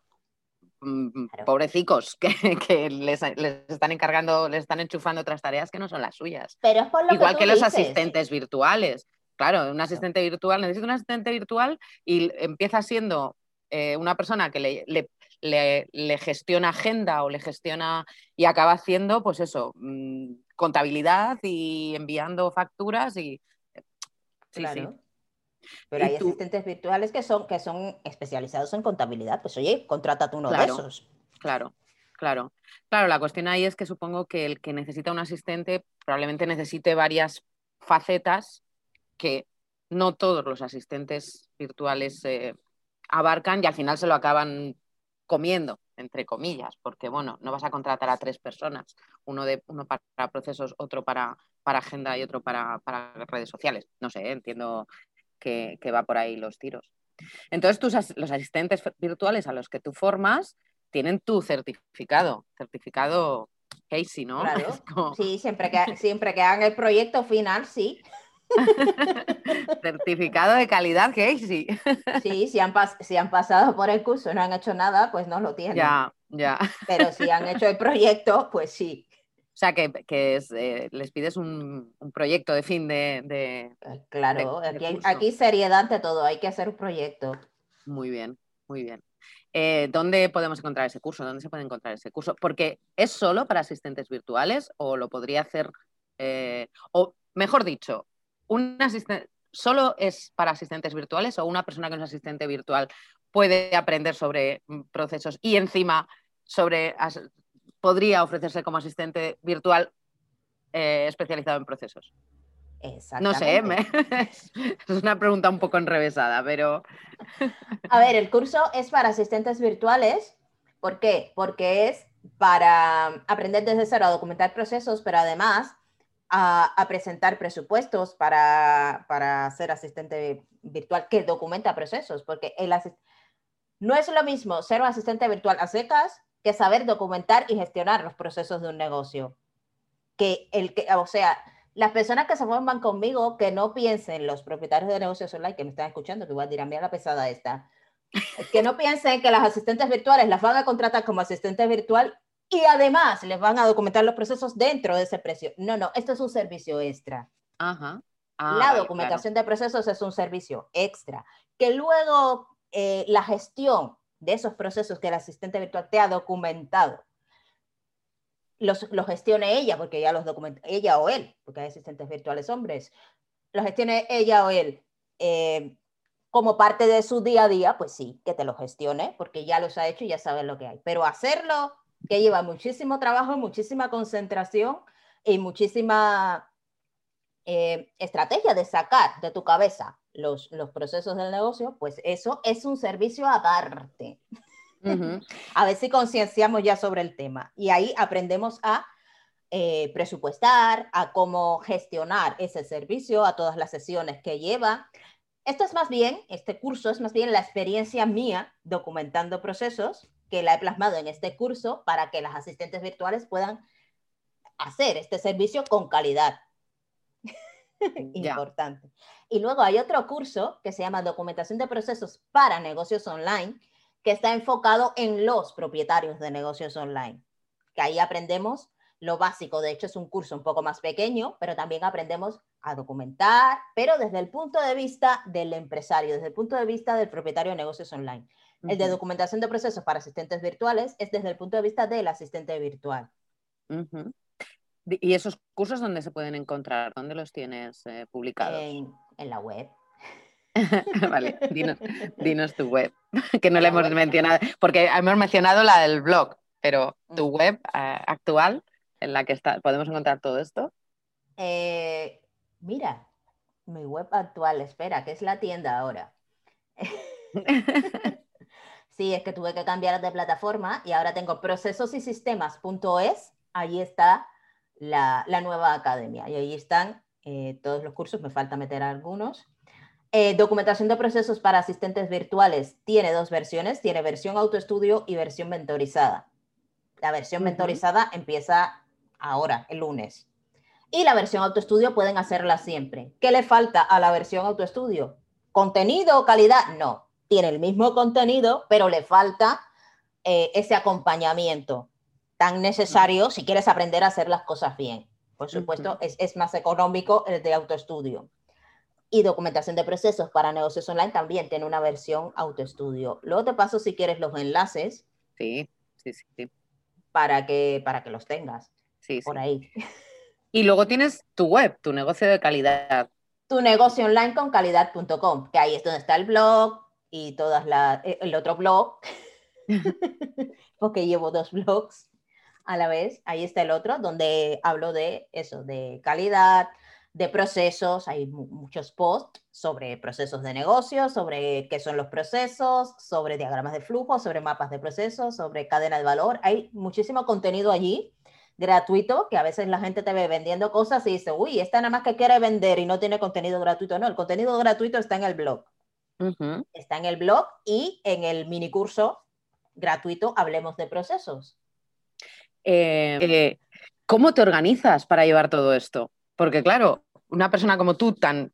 Speaker 1: Mm, mm, pobrecicos que, les, están encargando, les están enchufando otras tareas que no son las suyas.
Speaker 2: Pero
Speaker 1: Igual que, los asistentes virtuales. Claro, un asistente virtual, necesita un asistente virtual y empieza siendo eh, una persona que le, le, gestiona agenda o le gestiona y acaba haciendo, pues eso, mm, contabilidad y enviando facturas y...
Speaker 2: Sí, claro. Pero hay asistentes virtuales que son, que son especializados en contabilidad. Pues oye, contrátate uno de esos.
Speaker 1: Claro, claro. Claro, la cuestión ahí es que supongo que el que necesita un asistente probablemente necesite varias facetas que no todos los asistentes virtuales eh, abarcan y al final se lo acaban comiendo. entre comillas, porque bueno, no vas a contratar a tres personas, uno, de, uno para procesos, otro para, para agenda y otro para, para redes sociales. No sé, entiendo que, que, va por ahí los tiros. Entonces, tus, los asistentes virtuales a los que tú formas tienen tu certificado, certificado Casey, ¿no?
Speaker 2: Claro. Sí, siempre que, siempre que hagan el proyecto final, sí.
Speaker 1: Certificado de calidad Casey.
Speaker 2: Sí, si han, si han pasado por el curso y no han hecho nada, pues no lo tienen.
Speaker 1: Ya, ya.
Speaker 2: Pero si han hecho el proyecto, pues sí.
Speaker 1: O sea, que, que es, eh, les pides un, un, proyecto de fin de... de
Speaker 2: eh, claro, de, de aquí, aquí seriedad ante todo, hay que hacer un proyecto.
Speaker 1: Muy bien, muy bien. Eh, ¿Dónde podemos encontrar ese curso? ¿Dónde se puede encontrar ese curso? Porque es solo para asistentes virtuales o lo podría hacer, eh, o mejor dicho, un asistente, solo es para asistentes virtuales o una persona que no es asistente virtual puede aprender sobre mm, procesos y encima sobre podría ofrecerse como asistente virtual eh, especializado en procesos. No sé, es una pregunta un poco enrevesada, pero...
Speaker 2: A ver, el curso es para asistentes virtuales. ¿Por qué? Porque es para aprender desde cero a documentar procesos, pero además a, presentar presupuestos para, para, ser asistente virtual que documenta procesos, porque el no es lo mismo ser un asistente virtual a secas que saber documentar y gestionar los procesos de un negocio. Que el que, o sea, las personas que se forman conmigo, que no piensen, los propietarios de negocios online que me están escuchando, que voy a decir, a mí la pesada esta, que no piensen que las asistentes virtuales las van a contratar como asistentes virtual y además les van a documentar los procesos dentro de ese precio. No, no, esto es un servicio extra.
Speaker 1: Ajá.
Speaker 2: Ah, la documentación de procesos es un servicio extra. Que luego eh, la gestión de esos procesos que el asistente virtual te ha documentado los, gestione ella, porque ella los documenta, ella o él, porque hay asistentes virtuales hombres, los gestione ella o él eh, como parte de su día a día, pues sí, que te lo gestione, porque ya los ha hecho y ya sabes lo que hay. Pero hacerlo, que lleva muchísimo trabajo, muchísima concentración y muchísima eh, estrategia de sacar de tu cabeza los, los procesos del negocio, pues eso es un servicio aparte. A ver si concienciamos ya sobre el tema. Y ahí aprendemos a eh, presupuestar, a cómo gestionar ese servicio, a todas las sesiones que lleva. Esto es más bien, este curso es más bien la experiencia mía documentando procesos que la he plasmado en este curso para que las asistentes virtuales puedan hacer este servicio con calidad. Importante. Y luego hay otro curso que se llama Documentación de Procesos para Negocios Online, que está enfocado en los propietarios de negocios online, que ahí aprendemos lo básico. De hecho, es un curso un poco más pequeño, pero también aprendemos a documentar, pero desde el punto de vista del empresario, desde el punto de vista del propietario de negocios online. El de documentación de procesos para asistentes virtuales es desde el punto de vista del asistente virtual.
Speaker 1: ¿Y esos cursos dónde se pueden encontrar? ¿Dónde los tienes eh, publicados?
Speaker 2: en la web.
Speaker 1: vale, dinos, tu web, que no le hemos mencionado, porque hemos mencionado la del blog, pero tu mm. web eh, actual en la que está, podemos encontrar todo esto.
Speaker 2: Eh, mira, mi web actual, espera, que es la tienda ahora. sí, es que tuve que cambiar de plataforma y ahora tengo procesosysistemas.es, ahí está la, nueva academia y ahí están eh, todos los cursos, me falta meter algunos eh, documentación de procesos para asistentes virtuales tiene dos versiones, tiene versión autoestudio y versión mentorizada. La versión mentorizada empieza ahora, el lunes. Y la versión autoestudio pueden hacerla siempre. ¿Qué le falta a la versión autoestudio? ¿Contenido o calidad? No. Tiene el mismo contenido, pero le falta eh, ese acompañamiento tan necesario si quieres aprender a hacer las cosas bien. Por supuesto, es, es más económico el de autoestudio. Y documentación de procesos para negocios online también tiene una versión autoestudio. Luego te paso si quieres los enlaces.
Speaker 1: Sí, sí, sí.
Speaker 2: Para que, para que los tengas.
Speaker 1: Sí,
Speaker 2: por ahí.
Speaker 1: Y luego tienes tu web, tu negocio de calidad.
Speaker 2: Tu negocio online con calidad.com, que ahí es donde está el blog y todas las, eh, el otro blog, porque llevo dos blogs a la vez. Ahí está el otro, donde hablo de eso, de calidad, de procesos, hay muchos posts sobre procesos de negocio, sobre qué son los procesos, sobre diagramas de flujo, sobre mapas de procesos, sobre cadena de valor. Hay muchísimo contenido allí gratuito que a veces la gente te ve vendiendo cosas y dice, uy, esta nada más que quiere vender y no tiene contenido gratuito. No, el contenido gratuito está en el blog. Está en el blog y en el mini curso gratuito Hablemos de Procesos.
Speaker 1: Eh, eh, ¿Cómo te organizas para llevar todo esto? Porque claro, una persona como tú, tan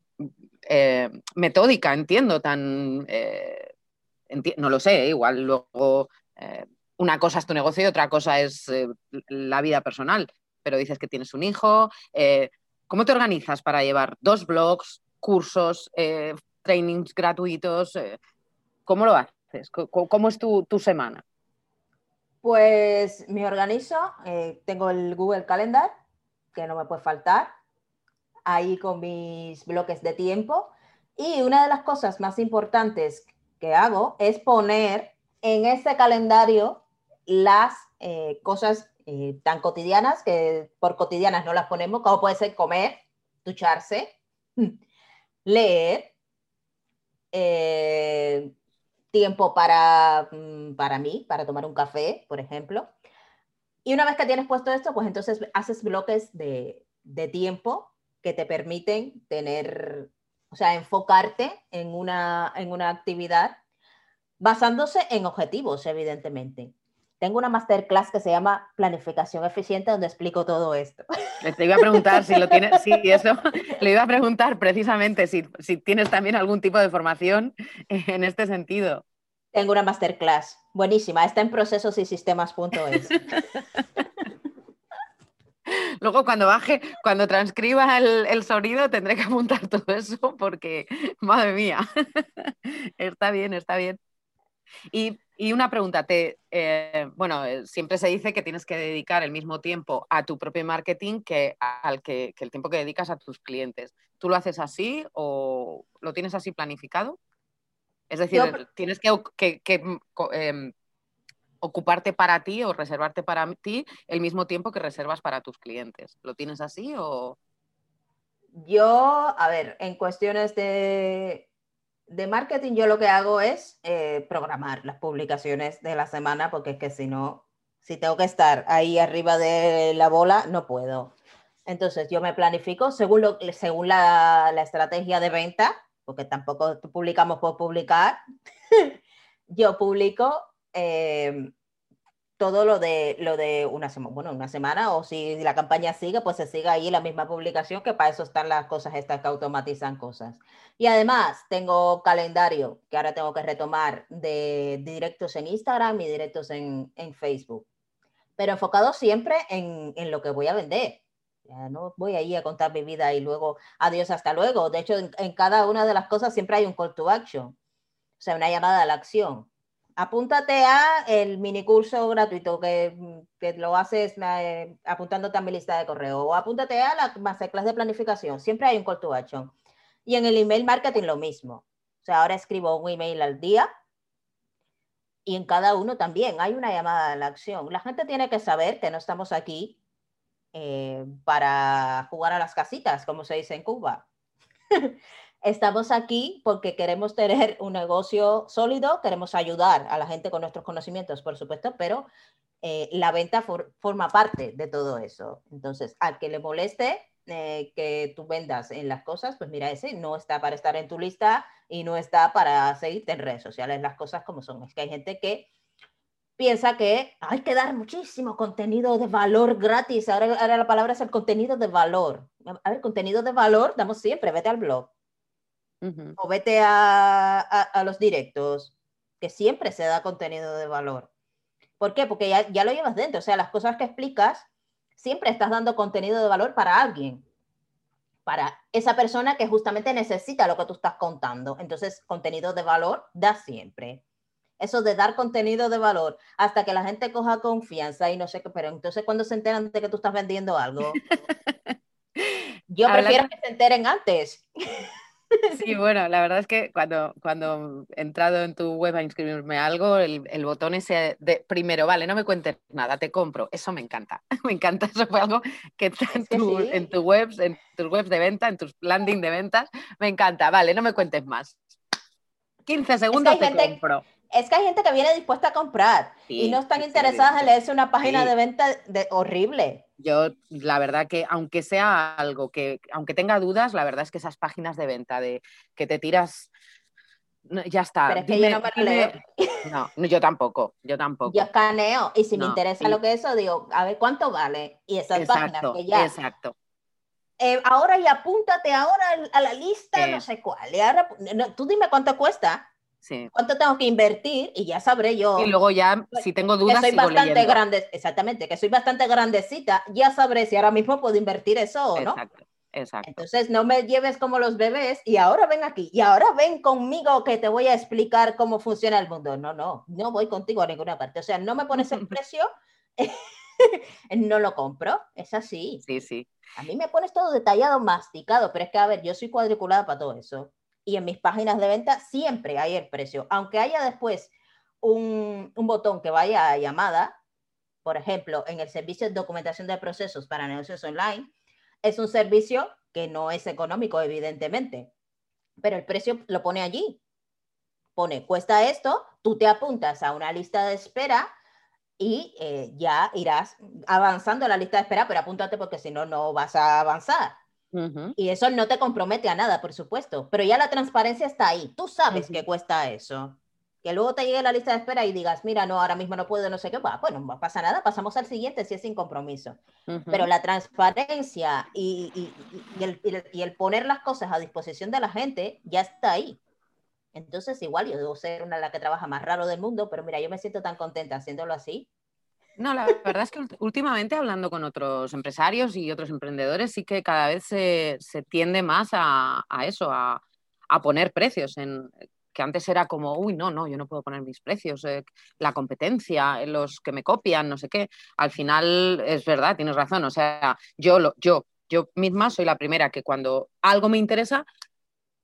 Speaker 1: eh, metódica, entiendo, tan... No lo sé, igual luego una cosa es tu negocio y otra cosa es la vida personal, pero dices que tienes un hijo. ¿Cómo te organizas para llevar dos blogs, cursos, trainings gratuitos? ¿Cómo lo haces? ¿Cómo, es tu, tu, semana?
Speaker 2: Pues me organizo, tengo el Google Calendar, que no me puede faltar, ahí con mis bloques de tiempo. Y una de las cosas más importantes que hago es poner en ese calendario las eh, cosas eh, tan cotidianas que por cotidianas no las ponemos, como puede ser comer, ducharse, leer, eh, tiempo para, mm, para mí, para tomar un café, por ejemplo. Y una vez que tienes puesto esto, pues entonces haces bloques de, de tiempo que te permiten tener, o sea, enfocarte en una, en una actividad basándose en objetivos, evidentemente. Tengo una masterclass que se llama Planificación Eficiente, donde explico todo esto.
Speaker 1: Te iba a preguntar si lo tienes, sí, eso, le iba a preguntar precisamente si, si tienes también algún tipo de formación en este sentido.
Speaker 2: Tengo una masterclass, buenísima, está en procesos y sistemas.es.
Speaker 1: Luego cuando baje, cuando transcriba el, sonido tendré que apuntar todo eso porque, madre mía, está bien, está bien. Y, una pregunta, te, eh, bueno, eh, siempre se dice que tienes que dedicar el mismo tiempo a tu propio marketing que al que, el tiempo que dedicas a tus clientes. ¿Tú lo haces así o lo tienes así planificado? Es decir, tienes que, em, ocuparte para ti o reservarte para ti el mismo tiempo que reservas para tus clientes. ¿Lo tienes así o...?
Speaker 2: Yo, a ver, en cuestiones de, de marketing, yo lo que hago es eh, programar las publicaciones de la semana, porque es que si no, si tengo que estar ahí arriba de la bola, no puedo. Entonces, yo me planifico según, lo, según la, la estrategia de venta, porque tampoco publicamos por publicar. yo publico eh, todo lo de, lo de una, semana, bueno, una semana o si la campaña sigue, pues se siga ahí la misma publicación, que para eso están las cosas estas que automatizan cosas. Y además tengo calendario que ahora tengo que retomar de, directos en Instagram y directos en, en Facebook, pero enfocado siempre en, en, lo que voy a vender. Ya no voy ahí a contar mi vida y luego adiós, hasta luego. De hecho, en, en cada una de las cosas siempre hay un call to action, o sea, una llamada a la acción apúntate a el minicurso gratuito que, que lo haces eh, apuntándote a mi lista de correo o apúntate a la masterclass de planificación. Siempre hay un call to action. Y en el email marketing lo mismo. O sea, ahora escribo un email al día y en cada uno también hay una llamada a la acción. La gente tiene que saber que no estamos aquí eh, para jugar a las casitas, como se dice en Cuba. Estamos aquí porque queremos tener un negocio sólido, queremos ayudar a la gente con nuestros conocimientos, por supuesto, pero eh, la venta forma parte de todo eso. Entonces, al que le moleste eh, que tú vendas en las cosas, pues mira, ese no está para estar en tu lista y no está para seguirte en redes sociales, las cosas como son. Es que hay gente que piensa que hay que dar muchísimo contenido de valor gratis. Ahora, ahora la palabra es el contenido de valor. A ver, contenido de valor damos siempre, vete al blog o vete a, los directos, que siempre se da contenido de valor. ¿Por qué? Porque ya, ya, lo llevas dentro, o sea, las cosas que explicas, siempre estás dando contenido de valor para alguien, para esa persona que justamente necesita lo que tú estás contando. Entonces, contenido de valor da siempre. Eso de dar contenido de valor hasta que la gente coja confianza y no sé qué, pero entonces cuando se enteran de que tú estás vendiendo algo, yo prefiero que se enteren antes.
Speaker 1: Sí, bueno, la verdad es que cuando, cuando he entrado en tu web a inscribirme a algo, el, el, botón ese de primero, vale, no me cuentes nada, te compro, eso me encanta. Me encanta, eso fue algo que está en, tu, sí. en tu webs, en tus webs de venta, en tus landing de ventas, me encanta, vale, no me cuentes más. 15 segundos es te gente, compro.
Speaker 2: Es que hay gente que viene dispuesta a comprar sí, y no están interesadas en leerse una página de venta de, horrible.
Speaker 1: Yo, la verdad que aunque sea algo que, aunque tenga dudas, la verdad es que esas páginas de venta de que te tiras, no, ya está.
Speaker 2: Pero es que dime, yo no me leo.
Speaker 1: No, no, yo tampoco, yo tampoco.
Speaker 2: Yo escaneo y si
Speaker 1: No,
Speaker 2: me interesa lo que es eso, digo, a ver cuánto vale. Y esas páginas
Speaker 1: Exacto,
Speaker 2: que ya,
Speaker 1: exacto.
Speaker 2: eh, ahora y apúntate ahora a la lista, no sé cuál. Y ahora, no, tú dime cuánto cuesta,
Speaker 1: Sí.
Speaker 2: cuánto tengo que invertir y ya sabré yo.
Speaker 1: Y luego ya, si tengo
Speaker 2: que
Speaker 1: dudas,
Speaker 2: soy
Speaker 1: sigo
Speaker 2: bastante
Speaker 1: leyendo.
Speaker 2: grande, exactamente, que soy bastante grandecita, ya sabré si ahora mismo puedo invertir eso o no.
Speaker 1: Exacto, exacto.
Speaker 2: Entonces no me lleves como los bebés y ahora ven aquí y ahora ven conmigo que te voy a explicar cómo funciona el mundo. No, no, no voy contigo a ninguna parte. O sea, no me pones el precio, no lo compro. Es así.
Speaker 1: Sí, sí.
Speaker 2: A mí me pones todo detallado, masticado, pero es que, a ver, yo soy cuadriculada para todo eso. Y en mis páginas de venta siempre hay el precio. Aunque haya después un, un botón que vaya a llamada, por ejemplo, en el servicio de documentación de procesos para negocios online, es un servicio que no es económico, evidentemente, pero el precio lo pone allí. Pone, cuesta esto, tú te apuntas a una lista de espera y eh, ya irás avanzando la lista de espera, pero apúntate porque si no, no vas a avanzar.
Speaker 1: Ujú.
Speaker 2: Y eso no te compromete a nada, por supuesto, pero ya la transparencia está ahí. Tú sabes
Speaker 1: Ujú.
Speaker 2: que cuesta eso. Que luego te llegue la lista de espera y digas, mira, no, ahora mismo no puedo, no sé qué, bah, bueno, no pasa nada, pasamos al siguiente si es sin compromiso.
Speaker 1: Ujú.
Speaker 2: Pero la transparencia y, y- y el, y el- y el poner las cosas a disposición de la gente ya está ahí. Entonces, igual yo debo ser una de las que trabaja más raro del mundo, pero mira, yo me siento tan contenta haciéndolo así.
Speaker 1: No, la verdad es que últimamente hablando con otros empresarios y otros emprendedores, sí que cada vez se, tiende más a, eso, a, a poner precios en que antes era como, uy, no, no, yo no puedo poner mis precios, eh, la competencia, eh, los que me copian, no sé qué. Al final es verdad, tienes razón. O sea, yo, lo, yo, yo misma soy la primera que cuando algo me interesa,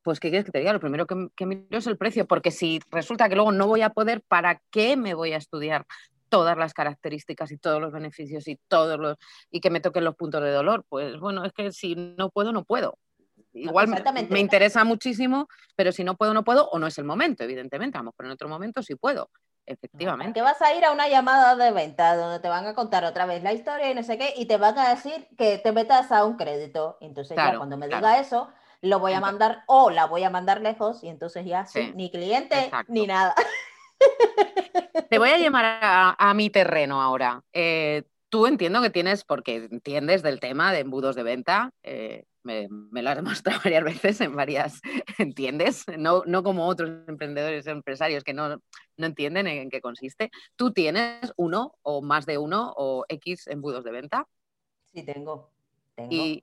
Speaker 1: pues ¿qué quieres que te diga? Lo primero que, que miro es el precio, porque si resulta que luego no voy a poder, ¿para qué me voy a estudiar todas las características y todos los beneficios y todos los y que me toquen los puntos de dolor? Pues bueno, es que si no puedo, no puedo. Igual me, me interesa muchísimo, pero si no puedo, no puedo, o no es el momento, evidentemente. Vamos, pero en otro momento sí puedo, efectivamente.
Speaker 2: Que vas a ir a una llamada de venta donde te van a contar otra vez la historia y no sé qué, y te van a decir que te metas a un crédito. Entonces ya
Speaker 1: Claro,
Speaker 2: cuando me
Speaker 1: claro.
Speaker 2: diga eso, lo voy a mandar o la voy a mandar lejos y entonces ya sí,
Speaker 1: Sí,
Speaker 2: ni cliente
Speaker 1: exacto.
Speaker 2: ni nada.
Speaker 1: Te voy a llamar a, a mi terreno ahora. Eh, tú entiendo que tienes, porque entiendes del tema de embudos de venta, eh, me, me lo has demostrado varias veces en varias, ¿entiendes? No, no como otros emprendedores o empresarios que no, no entienden en qué consiste. Tú tienes uno o más de uno o X embudos de venta.
Speaker 2: Sí, tengo. tengo.
Speaker 1: ¿Y,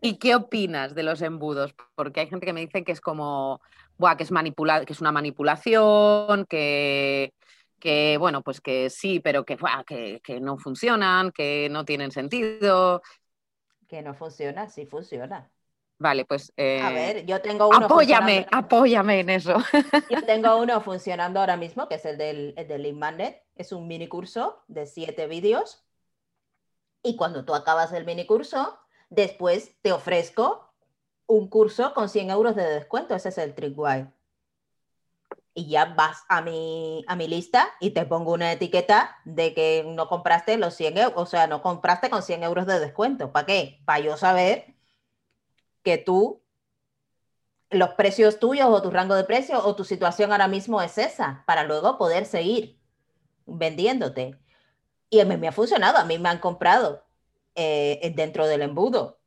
Speaker 1: ¿y qué opinas de los embudos? Porque hay gente que me dice que es como, buah, que es manipula que es una manipulación, que, que bueno, pues que sí, pero que, buah, que, que no funcionan, que no tienen sentido.
Speaker 2: Que no funciona, sí funciona.
Speaker 1: Vale, pues eh,
Speaker 2: A ver, yo tengo uno
Speaker 1: apóyame, apóyame en eso.
Speaker 2: Yo tengo uno funcionando ahora mismo, que es el del, el del Magnet. Es un mini curso de siete vídeos. Y cuando tú acabas el mini curso, después te ofrezco un curso con 100 euros de descuento. Ese es el trick guay. Y ya vas a mi, a mi lista y te pongo una etiqueta de que no compraste los 100 euros, o sea, no compraste con 100 euros de descuento. ¿Para qué? Para yo saber que tú los precios tuyos o tu rango de precio o tu situación ahora mismo es esa, para luego poder seguir vendiéndote. Y a mí me ha funcionado, a mí me han comprado eh, dentro del embudo.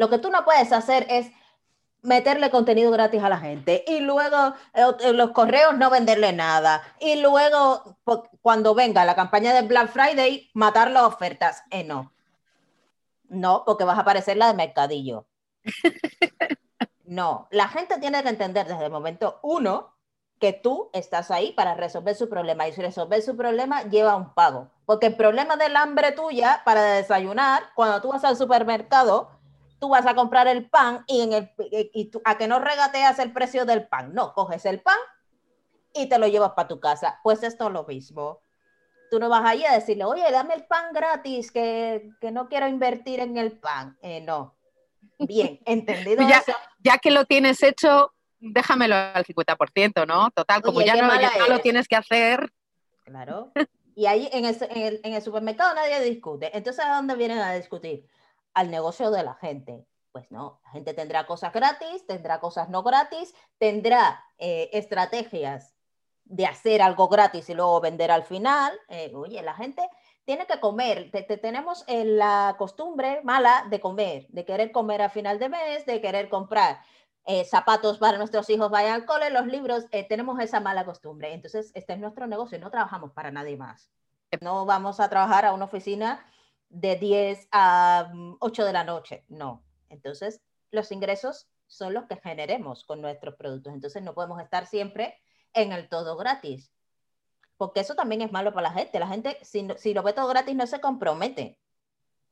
Speaker 2: Lo que tú no puedes hacer es meterle contenido gratis a la gente y luego eh, en los correos no venderle nada y luego cuando venga la campaña de Black Friday matar las ofertas. Eh, no. No, porque vas a aparecer la de mercadillo. No, la gente tiene que entender desde el momento uno que tú estás ahí para resolver su problema y si resolver su problema lleva un pago. Porque el problema del hambre tuya para desayunar, cuando tú vas al supermercado, tú vas a comprar el pan y, en el, y tú, a que no regateas el precio del pan. No, coges el pan y te lo llevas para tu casa. Pues esto es lo mismo. Tú no vas allí a decirle, oye, dame el pan gratis, que, que no quiero invertir en el pan. Eh, no. Bien, entendido
Speaker 1: ya,
Speaker 2: eso.
Speaker 1: Ya que lo tienes hecho, déjamelo al 50%, ¿no? Total, como
Speaker 2: Oye,
Speaker 1: ya, no, ya no lo tienes que hacer,
Speaker 2: Claro. Y ahí en el, en, el, en el supermercado nadie discute. Entonces, ¿a dónde vienen a discutir? Al negocio de la gente. Pues no, la gente tendrá cosas gratis, tendrá cosas no gratis, tendrá eh, estrategias de hacer algo gratis y luego vender al final. Eh, oye, la gente tiene que comer. Te, te tenemos eh, la costumbre mala de comer, de querer comer a final de mes, de querer comprar eh, zapatos para nuestros hijos vayan al cole, los libros, eh, tenemos esa mala costumbre. Entonces, este es nuestro negocio, no trabajamos para nadie más. No vamos a trabajar a una oficina de 10 a 8 de la noche, no. Entonces, los ingresos son los que generemos con nuestros productos. Entonces, no podemos estar siempre en el todo gratis, porque eso también es malo para la gente. La gente, si, no, si lo ve todo gratis, no se compromete.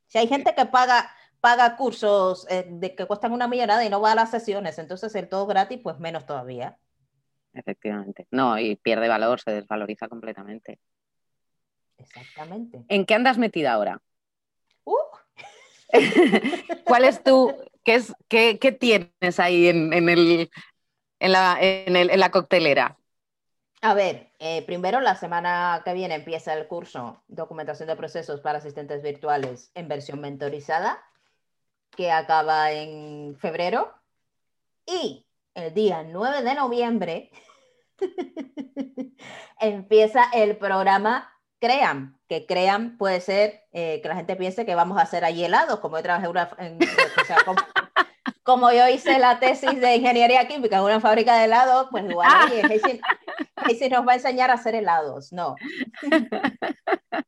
Speaker 2: Si hay gente que paga paga cursos eh, de que cuestan una millonada y no va a las sesiones, entonces el todo gratis, pues menos todavía.
Speaker 1: Efectivamente. No, y pierde valor, se desvaloriza completamente.
Speaker 2: Exactamente.
Speaker 1: ¿En qué andas metida ahora? ¿Cuál es tu, qué, es, qué, qué tienes ahí en, en, el, en, la, en la coctelera?
Speaker 2: A ver, eh, primero la semana que viene empieza el curso Documentación de Procesos para Asistentes Virtuales en versión mentorizada, que acaba en febrero. Y el día 9 de noviembre empieza el programa Crean, que Crean puede ser eh, que la gente piense que vamos a hacer allí helados, como yo trabajé una, en, o sea, como, como, yo hice la tesis de ingeniería química en una fábrica de helados, pues igual, oye, Heisy nos va a enseñar a hacer helados, no.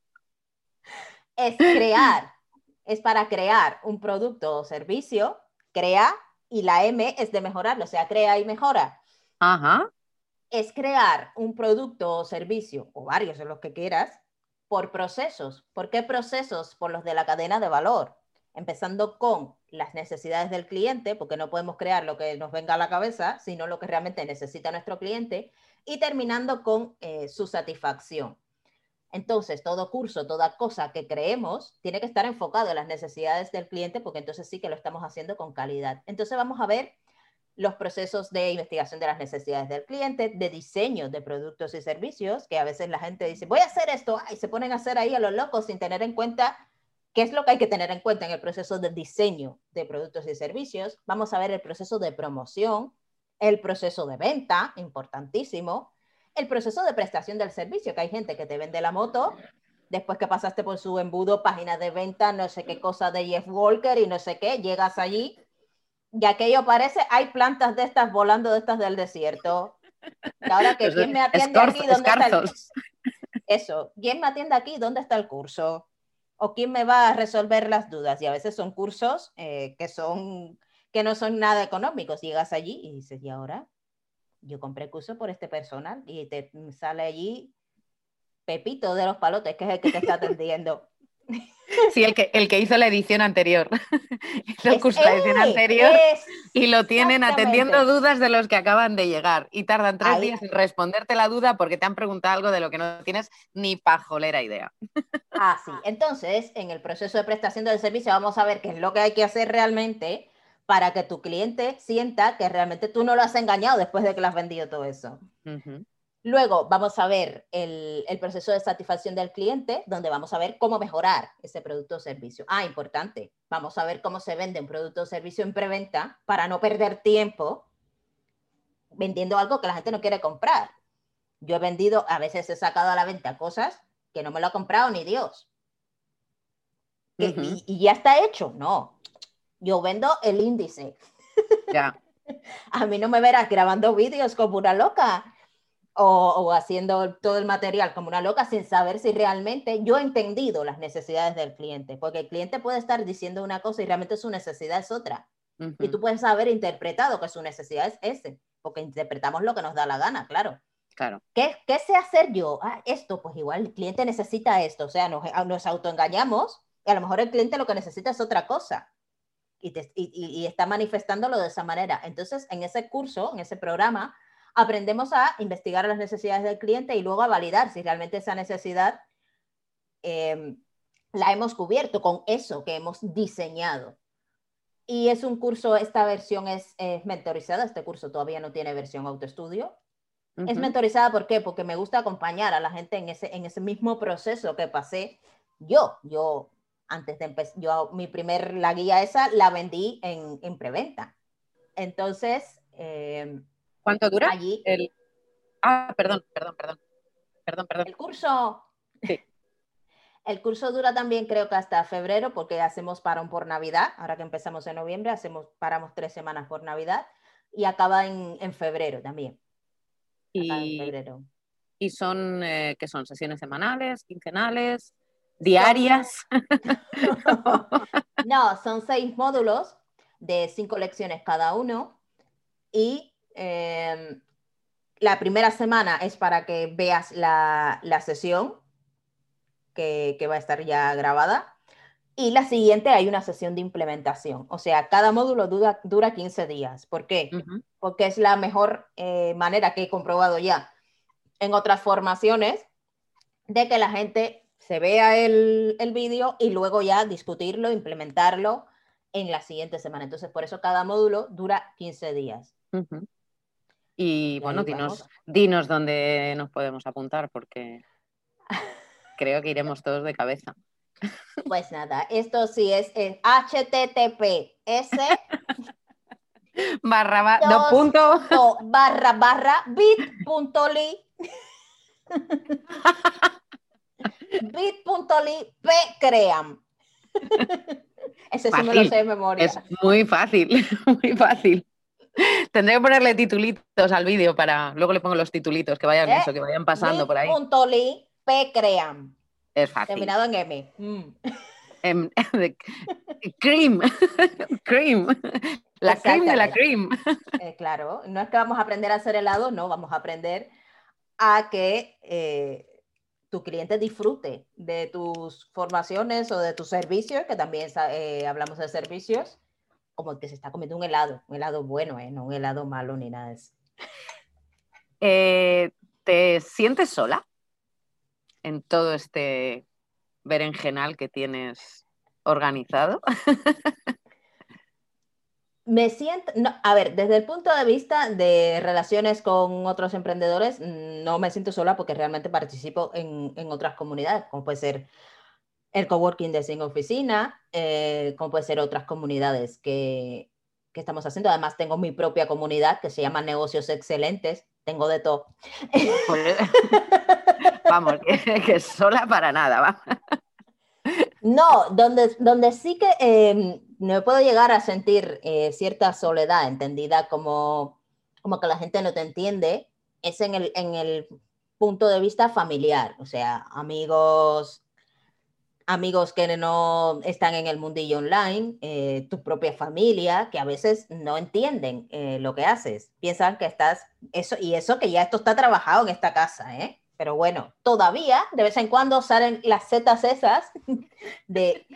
Speaker 2: es crear, es para crear un producto o servicio, crea, y la M es de mejorarlo, o sea, crea y mejora.
Speaker 1: Ajá.
Speaker 2: Es crear un producto o servicio, o varios de los que quieras, por procesos. ¿Por qué procesos? Por los de la cadena de valor. Empezando con las necesidades del cliente, porque no podemos crear lo que nos venga a la cabeza, sino lo que realmente necesita nuestro cliente, y terminando con eh, su satisfacción. Entonces, todo curso, toda cosa que creemos, tiene que estar enfocado en las necesidades del cliente, porque entonces sí que lo estamos haciendo con calidad. Entonces, vamos a ver los procesos de investigación de las necesidades del cliente, de diseño de productos y servicios, que a veces la gente dice, voy a hacer esto, y se ponen a hacer ahí a los locos sin tener en cuenta qué es lo que hay que tener en cuenta en el proceso de diseño de productos y servicios. Vamos a ver el proceso de promoción, el proceso de venta, importantísimo, el proceso de prestación del servicio, que hay gente que te vende la moto, después que pasaste por su embudo, página de venta, no sé qué cosa de Jeff Walker y no sé qué, llegas allí y aquello parece, hay plantas de estas volando de estas del desierto. Y ahora que quién me atiende
Speaker 1: Escorzo,
Speaker 2: aquí, ¿dónde está el... Eso, ¿quién me atiende aquí? ¿Dónde está el curso? ¿O quién me va a resolver las dudas? Y a veces son cursos eh, que, son, que no son nada económicos. Llegas allí y dices, ¿y ahora? Yo compré curso por este personal y te sale allí Pepito de los Palotes, que es el que te está atendiendo.
Speaker 1: Sí, el que, el que hizo la edición anterior. hizo el
Speaker 2: Es
Speaker 1: curso de la edición anterior y lo tienen atendiendo dudas de los que acaban de llegar. Y tardan tres
Speaker 2: Ahí.
Speaker 1: días en responderte la duda porque te han preguntado algo de lo que no tienes ni pajolera idea.
Speaker 2: Ah, sí. Entonces, en el proceso de prestación del servicio vamos a ver qué es lo que hay que hacer realmente para que tu cliente sienta que realmente tú no lo has engañado después de que le has vendido todo eso. Luego vamos a ver el, el proceso de satisfacción del cliente, donde vamos a ver cómo mejorar ese producto o servicio. Ah, importante, vamos a ver cómo se vende un producto o servicio en preventa para no perder tiempo vendiendo algo que la gente no quiere comprar. Yo he vendido, a veces he sacado a la venta cosas que no me lo ha comprado ni Dios. Y ya está hecho, no. Yo vendo el índice.
Speaker 1: Ya.
Speaker 2: A mí no me verás grabando vídeos como una loca o, o haciendo todo el material como una loca sin saber si realmente yo he entendido las necesidades del cliente, porque el cliente puede estar diciendo una cosa y realmente su necesidad es otra. Y tú puedes haber interpretado que su necesidad es ese, porque interpretamos lo que nos da la gana, claro.
Speaker 1: Claro.
Speaker 2: ¿Qué, qué sé hacer yo? Ah, esto, pues igual el cliente necesita esto, o sea, nos, nos autoengañamos y a lo mejor el cliente lo que necesita es otra cosa. y, está manifestándolo de esa manera. Entonces, en ese curso, en ese programa, aprendemos a investigar las necesidades del cliente y luego a validar si realmente esa necesidad em, la hemos cubierto con eso que hemos diseñado. Y es un curso, esta versión es, mentorizada, este curso todavía no tiene versión autoestudio. Es mentorizada, ¿por qué? Porque me gusta acompañar a la gente en ese, en ese mismo proceso que pasé yo. Yo antes de empezar, yo mi primer, la guía esa la vendí en, en preventa. Entonces...
Speaker 1: Eh, ¿Cuánto dura? Allí, el... Ah, perdón, perdón, perdón. Perdón, perdón.
Speaker 2: El curso... Sí. El curso dura también creo que hasta febrero porque hacemos parón por Navidad. Ahora que empezamos en noviembre, hacemos, paramos tres semanas por Navidad y acaba en, en febrero también.
Speaker 1: Y, en febrero. ¿Y son, eh, qué son, sesiones semanales, quincenales? diarias.
Speaker 2: no, son seis módulos de cinco lecciones cada uno y em, la primera semana es para que veas la, sesión que, va a estar ya grabada y la siguiente hay una sesión de implementación. O sea, cada módulo dura, dura 15 días. ¿Por qué? Porque es la mejor eh, manera que he comprobado ya en otras formaciones de que la gente se vea el, el vídeo y luego ya discutirlo, implementarlo en la siguiente semana. Entonces, por eso cada módulo dura 15 días.
Speaker 1: Y, bueno, dinos, dinos dónde nos podemos apuntar, porque creo que iremos todos de cabeza.
Speaker 2: Pues nada, esto sí es, https
Speaker 1: barra, punto.
Speaker 2: barra barra bit.ly bit.ly cream Ese sí me lo sé de memoria.
Speaker 1: Es muy fácil, muy fácil. Tendré que ponerle titulitos al vídeo para. Luego le pongo los titulitos que vayan ¿Eh? eso, que vayan pasando por ahí.
Speaker 2: Bit.ly cream
Speaker 1: Es fácil.
Speaker 2: Terminado en M. Mm.
Speaker 1: En, cream. cream. La cream de la cream.
Speaker 2: Eh, claro, no es que vamos a aprender a hacer helado, no, vamos a aprender a que eh, tu cliente disfrute de tus formaciones o de tus servicios, que también eh, hablamos de servicios, como que se está comiendo un helado, un helado bueno, ¿eh? no un helado malo ni nada de eso.
Speaker 1: Eh, ¿Te sientes sola en todo este berenjenal que tienes organizado?
Speaker 2: me siento, a ver, desde el punto de vista de relaciones con otros emprendedores, no me siento sola porque realmente participo en, otras comunidades, como puede ser el coworking de Sin Oficina, eh, como puede ser otras comunidades que, estamos haciendo. Además, tengo mi propia comunidad que se llama Negocios Excelentes, tengo de todo.
Speaker 1: Pues, vamos, que, sola para nada, va.
Speaker 2: No, donde, donde sí que em, no puedo llegar a sentir eh, cierta soledad, entendida como, como que la gente no te entiende, es en el, en el punto de vista familiar, o sea, amigos, amigos que no están en el mundillo online, eh, tu propia familia, que a veces no entienden eh, lo que haces, piensan que estás, eso, y eso que ya esto está trabajado en esta casa, ¿eh? Pero bueno, todavía de vez en cuando salen las setas esas de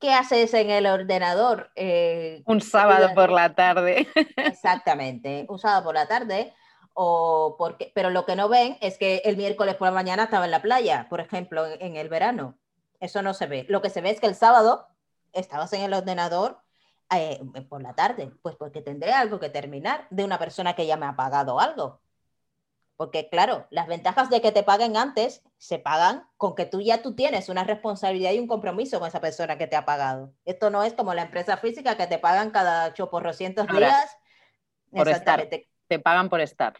Speaker 2: ¿qué haces en el ordenador?
Speaker 1: Eh, un sábado por la tarde.
Speaker 2: Exactamente, un sábado por la tarde. O porque, pero lo que no ven es que el miércoles por la mañana estaba en la playa, por ejemplo, en, el verano. Eso no se ve. Lo que se ve es que el sábado estabas en el ordenador eh, por la tarde, pues porque tendré algo que terminar de una persona que ya me ha pagado algo. Porque claro, las ventajas de que te paguen antes se pagan con que tú ya tú tienes una responsabilidad y un compromiso con esa persona que te ha pagado. Esto no es como la empresa física que te pagan cada cientos días.
Speaker 1: Por estar. Te pagan por estar.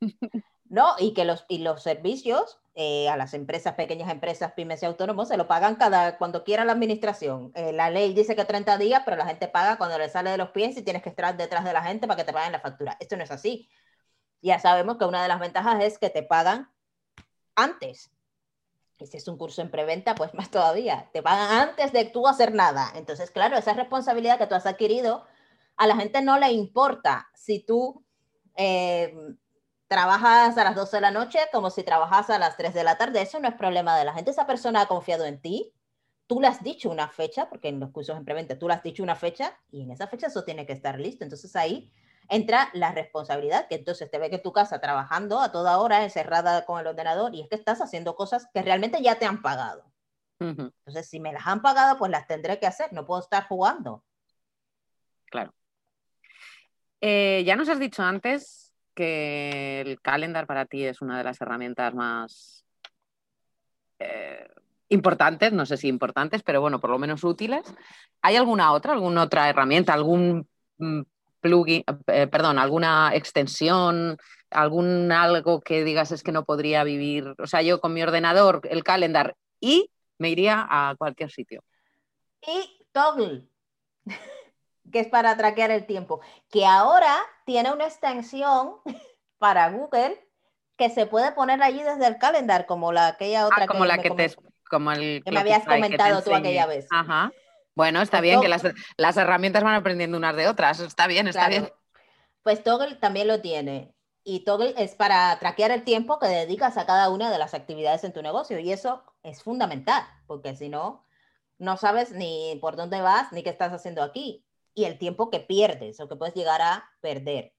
Speaker 2: No, y que los, y los servicios eh, a las empresas, pequeñas empresas, pymes y autónomos, se lo pagan cada, cuando quiera la administración. Eh, la ley dice que 30 días, pero la gente paga cuando le sale de los pies y tienes que estar detrás de la gente para que te paguen la factura. Esto no es así ya sabemos que una de las ventajas es que te pagan antes. Y si es un curso en preventa, pues más todavía. Te pagan antes de tú hacer nada. Entonces, claro, esa responsabilidad que tú has adquirido, a la gente no le importa si tú eh, trabajas a las 12 de la noche como si trabajas a las 3 de la tarde. Eso no es problema de la gente. Esa persona ha confiado en ti. tú le has dicho una fecha, porque en los cursos en preventa tú le has dicho una fecha y en esa fecha eso tiene que estar listo. Entonces ahí entra la responsabilidad, que entonces te ve que tu casa trabajando a toda hora, encerrada con el ordenador, y es que estás haciendo cosas que realmente ya te han pagado. Entonces, si me las han pagado, pues las tendré que hacer, no puedo estar jugando.
Speaker 1: Claro. Eh, ya nos has dicho antes que el calendar para ti es una de las herramientas más eh, importantes, no sé si importantes, pero bueno, por lo menos útiles. ¿Hay alguna otra, alguna otra herramienta, algún mm, plugin, eh, perdón, alguna extensión, algún algo que digas es que no podría vivir? O sea, yo con mi ordenador, el calendar y me iría a cualquier sitio.
Speaker 2: Y Toggle, que es para traquear el tiempo, que ahora tiene una extensión para Google que se puede poner allí desde el calendar, como la aquella otra
Speaker 1: ah, como la que te como el
Speaker 2: que me habías comentado tú aquella vez.
Speaker 1: Ajá. Bueno, está pues bien que las, herramientas van aprendiendo unas de otras. Está bien, está bien.
Speaker 2: Pues Toggle también lo tiene. Y Toggle es para traquear el tiempo que dedicas a cada una de las actividades en tu negocio. Y eso es fundamental, porque si no, no sabes ni por dónde vas ni qué estás haciendo aquí. Y el tiempo que pierdes o que puedes llegar a perder.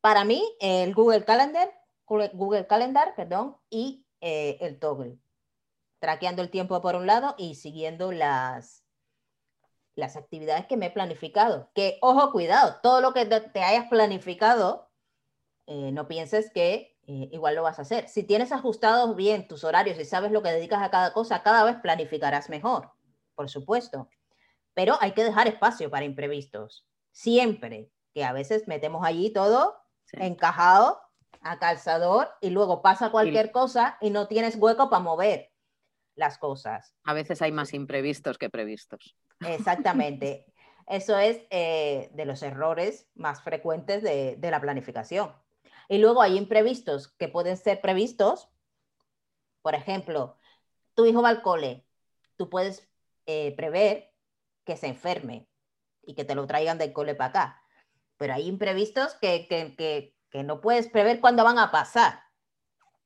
Speaker 2: Para mí, el Google Calendar, Google Calendar, perdón, y eh, el Toggle traqueando el tiempo por un lado y siguiendo las, las actividades que me he planificado. Que, ojo, cuidado, todo lo que te hayas planificado, eh, no pienses que eh, igual lo vas a hacer. Si tienes ajustados bien tus horarios y sabes lo que dedicas a cada cosa, cada vez planificarás mejor, por supuesto. Pero hay que dejar espacio para imprevistos. Siempre, que a veces metemos allí todo encajado a calzador y luego pasa cualquier cosa y no tienes hueco para mover las cosas.
Speaker 1: A veces hay más imprevistos que previstos.
Speaker 2: Exactamente. Eso es eh, de los errores más frecuentes de, la planificación. Y luego hay imprevistos que pueden ser previstos. Por ejemplo, tu hijo va al cole. Tú puedes eh, prever que se enferme y que te lo traigan del cole para acá. Pero hay imprevistos que, que no puedes prever cuándo van a pasar.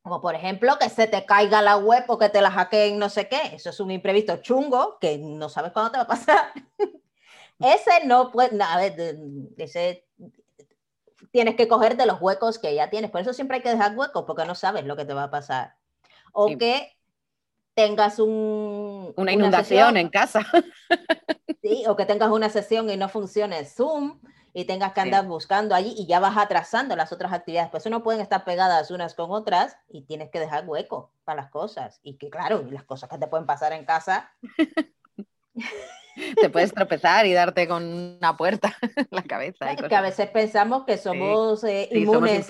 Speaker 2: Como por ejemplo que se te caiga la web o que te la hackeen no sé qué. Eso es un imprevisto chungo que no sabes cuándo te va a pasar. ese no puede, a ver, ese tienes que coger de los huecos que ya tienes. Por eso siempre hay que dejar huecos porque no sabes lo que te va a pasar. O que tengas un,
Speaker 1: una inundación en casa.
Speaker 2: sí, o que tengas una sesión y no funcione Zoom y tengas que andar buscando allí y ya vas atrasando las otras actividades. Pues eso no pueden estar pegadas unas con otras y tienes que dejar hueco para las cosas. Y que claro, las cosas que te pueden pasar en casa.
Speaker 1: te puedes tropezar y darte con una puerta en la cabeza.
Speaker 2: que a veces pensamos que somos eh, inmunes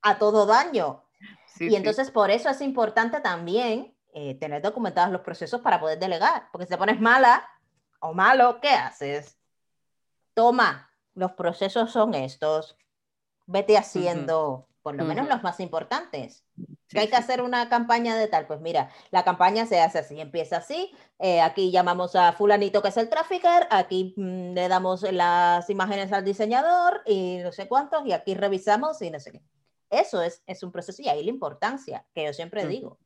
Speaker 2: A, todo daño. Y entonces por eso es importante también eh, tener documentados los procesos para poder delegar. Porque si te pones mala o malo, ¿qué haces? toma, los procesos son estos, vete haciendo por lo menos los más importantes. que hay que hacer una campaña de tal, pues mira, la campaña se hace así, empieza así, eh, aquí llamamos a fulanito que es el trafficker, aquí mm, le damos las imágenes al diseñador y no sé cuántos, y aquí revisamos y no sé qué. Eso es, es un proceso y ahí la importancia, que yo siempre digo.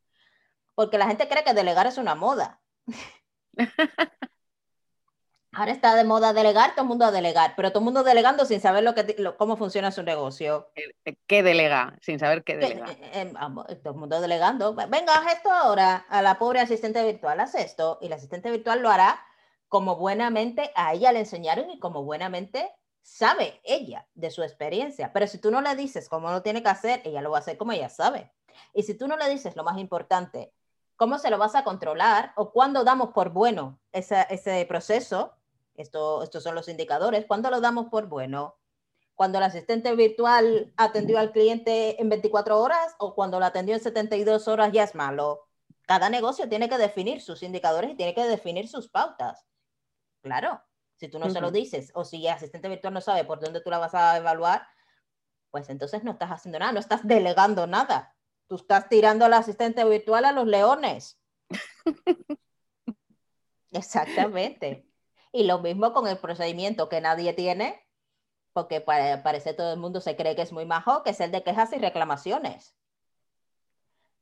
Speaker 2: Porque la gente cree que delegar es una moda. Ahora está de moda delegar, todo el mundo a delegar, pero todo el mundo delegando sin saber lo que, cómo funciona su negocio.
Speaker 1: ¿Qué delega? Sin saber qué delega.
Speaker 2: Eh, eh, eh, todo el mundo delegando. Venga, haz esto ahora a la pobre asistente virtual, haz esto. Y la asistente virtual lo hará como buenamente a ella le enseñaron y como buenamente sabe ella de su experiencia. Pero si tú no le dices cómo lo tiene que hacer, ella lo va a hacer como ella sabe. Y si tú no le dices lo más importante, cómo se lo vas a controlar o cuándo damos por bueno ese, ese proceso, esto, estos son los indicadores. ¿Cuándo lo damos por bueno? Cuando el asistente virtual atendió al cliente en 24 horas o cuando lo atendió en 72 horas ya es malo. Cada negocio tiene que definir sus indicadores y tiene que definir sus pautas. Claro, si tú no se lo dices o si el asistente virtual no sabe por dónde tú la vas a evaluar, pues entonces no estás haciendo nada, no estás delegando nada. Tú estás tirando al asistente virtual a los leones. Exactamente. Y lo mismo con el procedimiento que nadie tiene, porque parece todo el mundo se cree que es muy majo, que es el de quejas y reclamaciones.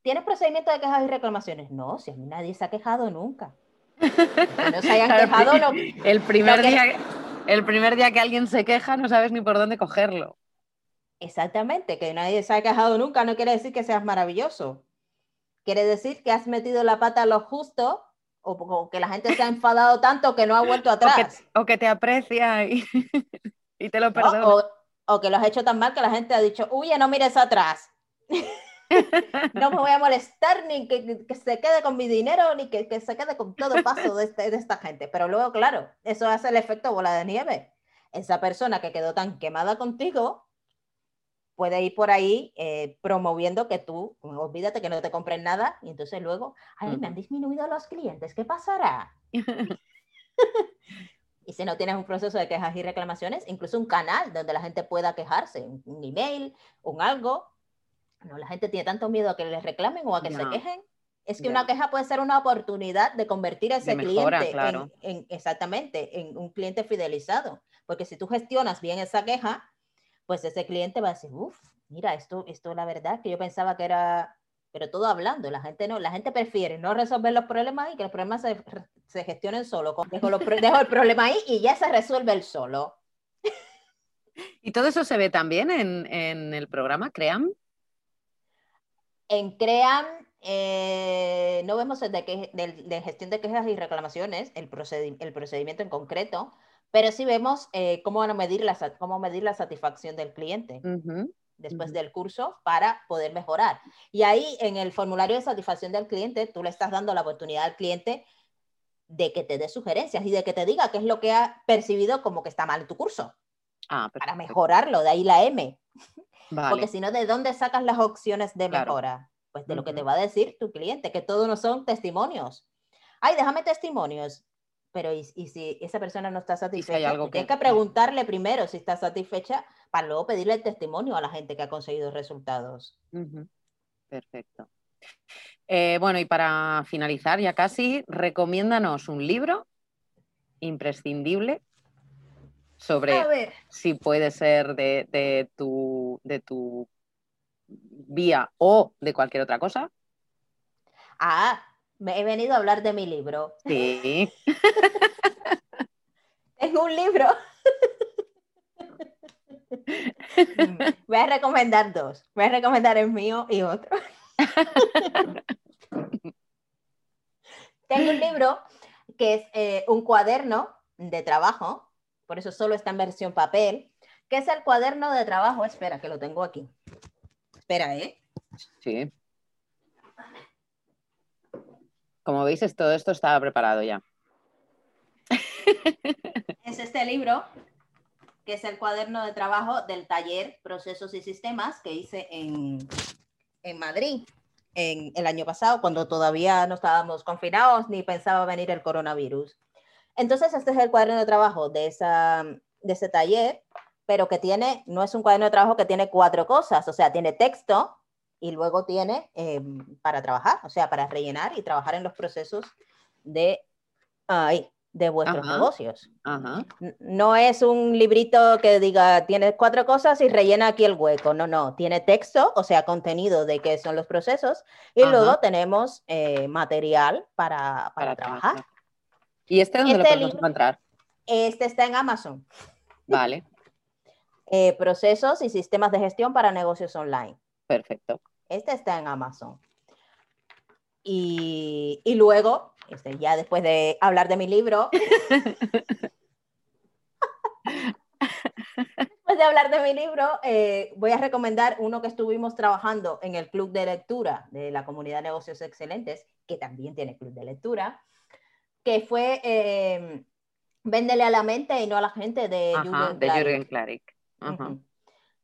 Speaker 2: ¿tienes procedimiento de quejas y reclamaciones? No, si a mí nadie se ha quejado nunca. No se hayan quejado.
Speaker 1: el, primer día, el primer día que alguien se queja no sabes ni por dónde cogerlo.
Speaker 2: Exactamente, que nadie se ha quejado nunca no quiere decir que seas maravilloso. Quiere decir que has metido la pata a lo justo o, que la gente se ha enfadado tanto que no ha vuelto atrás.
Speaker 1: O que, te aprecia y, te lo perdona.
Speaker 2: O, que lo has hecho tan mal que la gente ha dicho, uy, no mires atrás. No me voy a molestar ni que, se quede con mi dinero ni que, se quede con todo el paso de, este, de esta gente. Pero luego, claro, eso hace el efecto bola de nieve. Esa persona que quedó tan quemada contigo puede ir por ahí eh, promoviendo que tú, olvídate que no te compren nada y entonces luego, ay, me han disminuido los clientes, ¿qué pasará? y si no tienes un proceso de quejas y reclamaciones, incluso un canal donde la gente pueda quejarse, un email, un algo. No, la gente tiene tanto miedo a que les reclamen o a que se quejen. Es que una queja puede ser una oportunidad de convertir a ese cliente en, exactamente en un cliente fidelizado. Porque si tú gestionas bien esa queja, pues ese cliente va a decir, uff, mira, esto, esto la verdad que yo pensaba que era, pero todo hablando, la gente no, la gente prefiere no resolver los problemas y que los problemas se, se gestionen solo. Dejo, dejo, el problema ahí y ya se resuelve el solo.
Speaker 1: ¿Y todo eso se ve también en, en el programa CREAM?
Speaker 2: En CREAM eh, no vemos el de, de, gestión de quejas y reclamaciones, el, el procedimiento en concreto, pero sí vemos eh, cómo van a medir la, cómo medir la satisfacción del cliente después del curso para poder mejorar. Y ahí en el formulario de satisfacción del cliente, tú le estás dando la oportunidad al cliente de que te dé sugerencias y de que te diga qué es lo que ha percibido como que está mal en tu curso. Ah, para mejorarlo, de ahí la M. Porque si no, ¿de dónde sacas las opciones de mejora? Pues de lo que te va a decir tu cliente, que todo no son testimonios. Ay, déjame testimonios pero y, si esa persona no está satisfecha, tienes que... preguntarle primero si está satisfecha para luego pedirle el testimonio a la gente que ha conseguido resultados.
Speaker 1: Perfecto. Eh, bueno, y para finalizar ya casi, recomiéndanos un libro imprescindible sobre si puede ser de, de, tu, de tu vía o de cualquier otra cosa.
Speaker 2: Ah, me he venido a hablar de mi libro.
Speaker 1: Sí.
Speaker 2: Tengo un libro. Voy a recomendar dos. Voy a recomendar el mío y otro. Tengo un libro que es eh, un cuaderno de trabajo, por eso solo está en versión papel, que es el cuaderno de trabajo. Espera, que lo tengo aquí. Espera, ¿eh?
Speaker 1: Sí. Como veis, todo esto estaba preparado ya.
Speaker 2: Es este libro, que es el cuaderno de trabajo del taller Procesos y Sistemas que hice en, Madrid en el año pasado, cuando todavía no estábamos confinados ni pensaba venir el coronavirus. Entonces, este es el cuaderno de trabajo de, esa, de ese taller, pero que tiene, no es un cuaderno de trabajo que tiene cuatro cosas, o sea, tiene texto, y luego tiene em, para trabajar, o sea, para rellenar y trabajar en los procesos de, de vuestros negocios. No es un librito que diga, tienes cuatro cosas y rellena aquí el hueco. No, no, tiene texto, o sea, contenido de qué son los procesos y luego tenemos eh, material para, para, trabajar.
Speaker 1: ¿Y este dónde lo este podemos encontrar?
Speaker 2: Este está en Amazon.
Speaker 1: Vale.
Speaker 2: Eh, procesos y sistemas de gestión para negocios online.
Speaker 1: Perfecto.
Speaker 2: Este está en Amazon. Y, luego, este, ya después de hablar de mi libro, después de hablar de mi libro, eh, voy a recomendar uno que estuvimos trabajando en el club de lectura de la comunidad de negocios excelentes, que también tiene club de lectura, que fue eh, Véndele a la mente y no a la gente de
Speaker 1: Jürgen Klarik.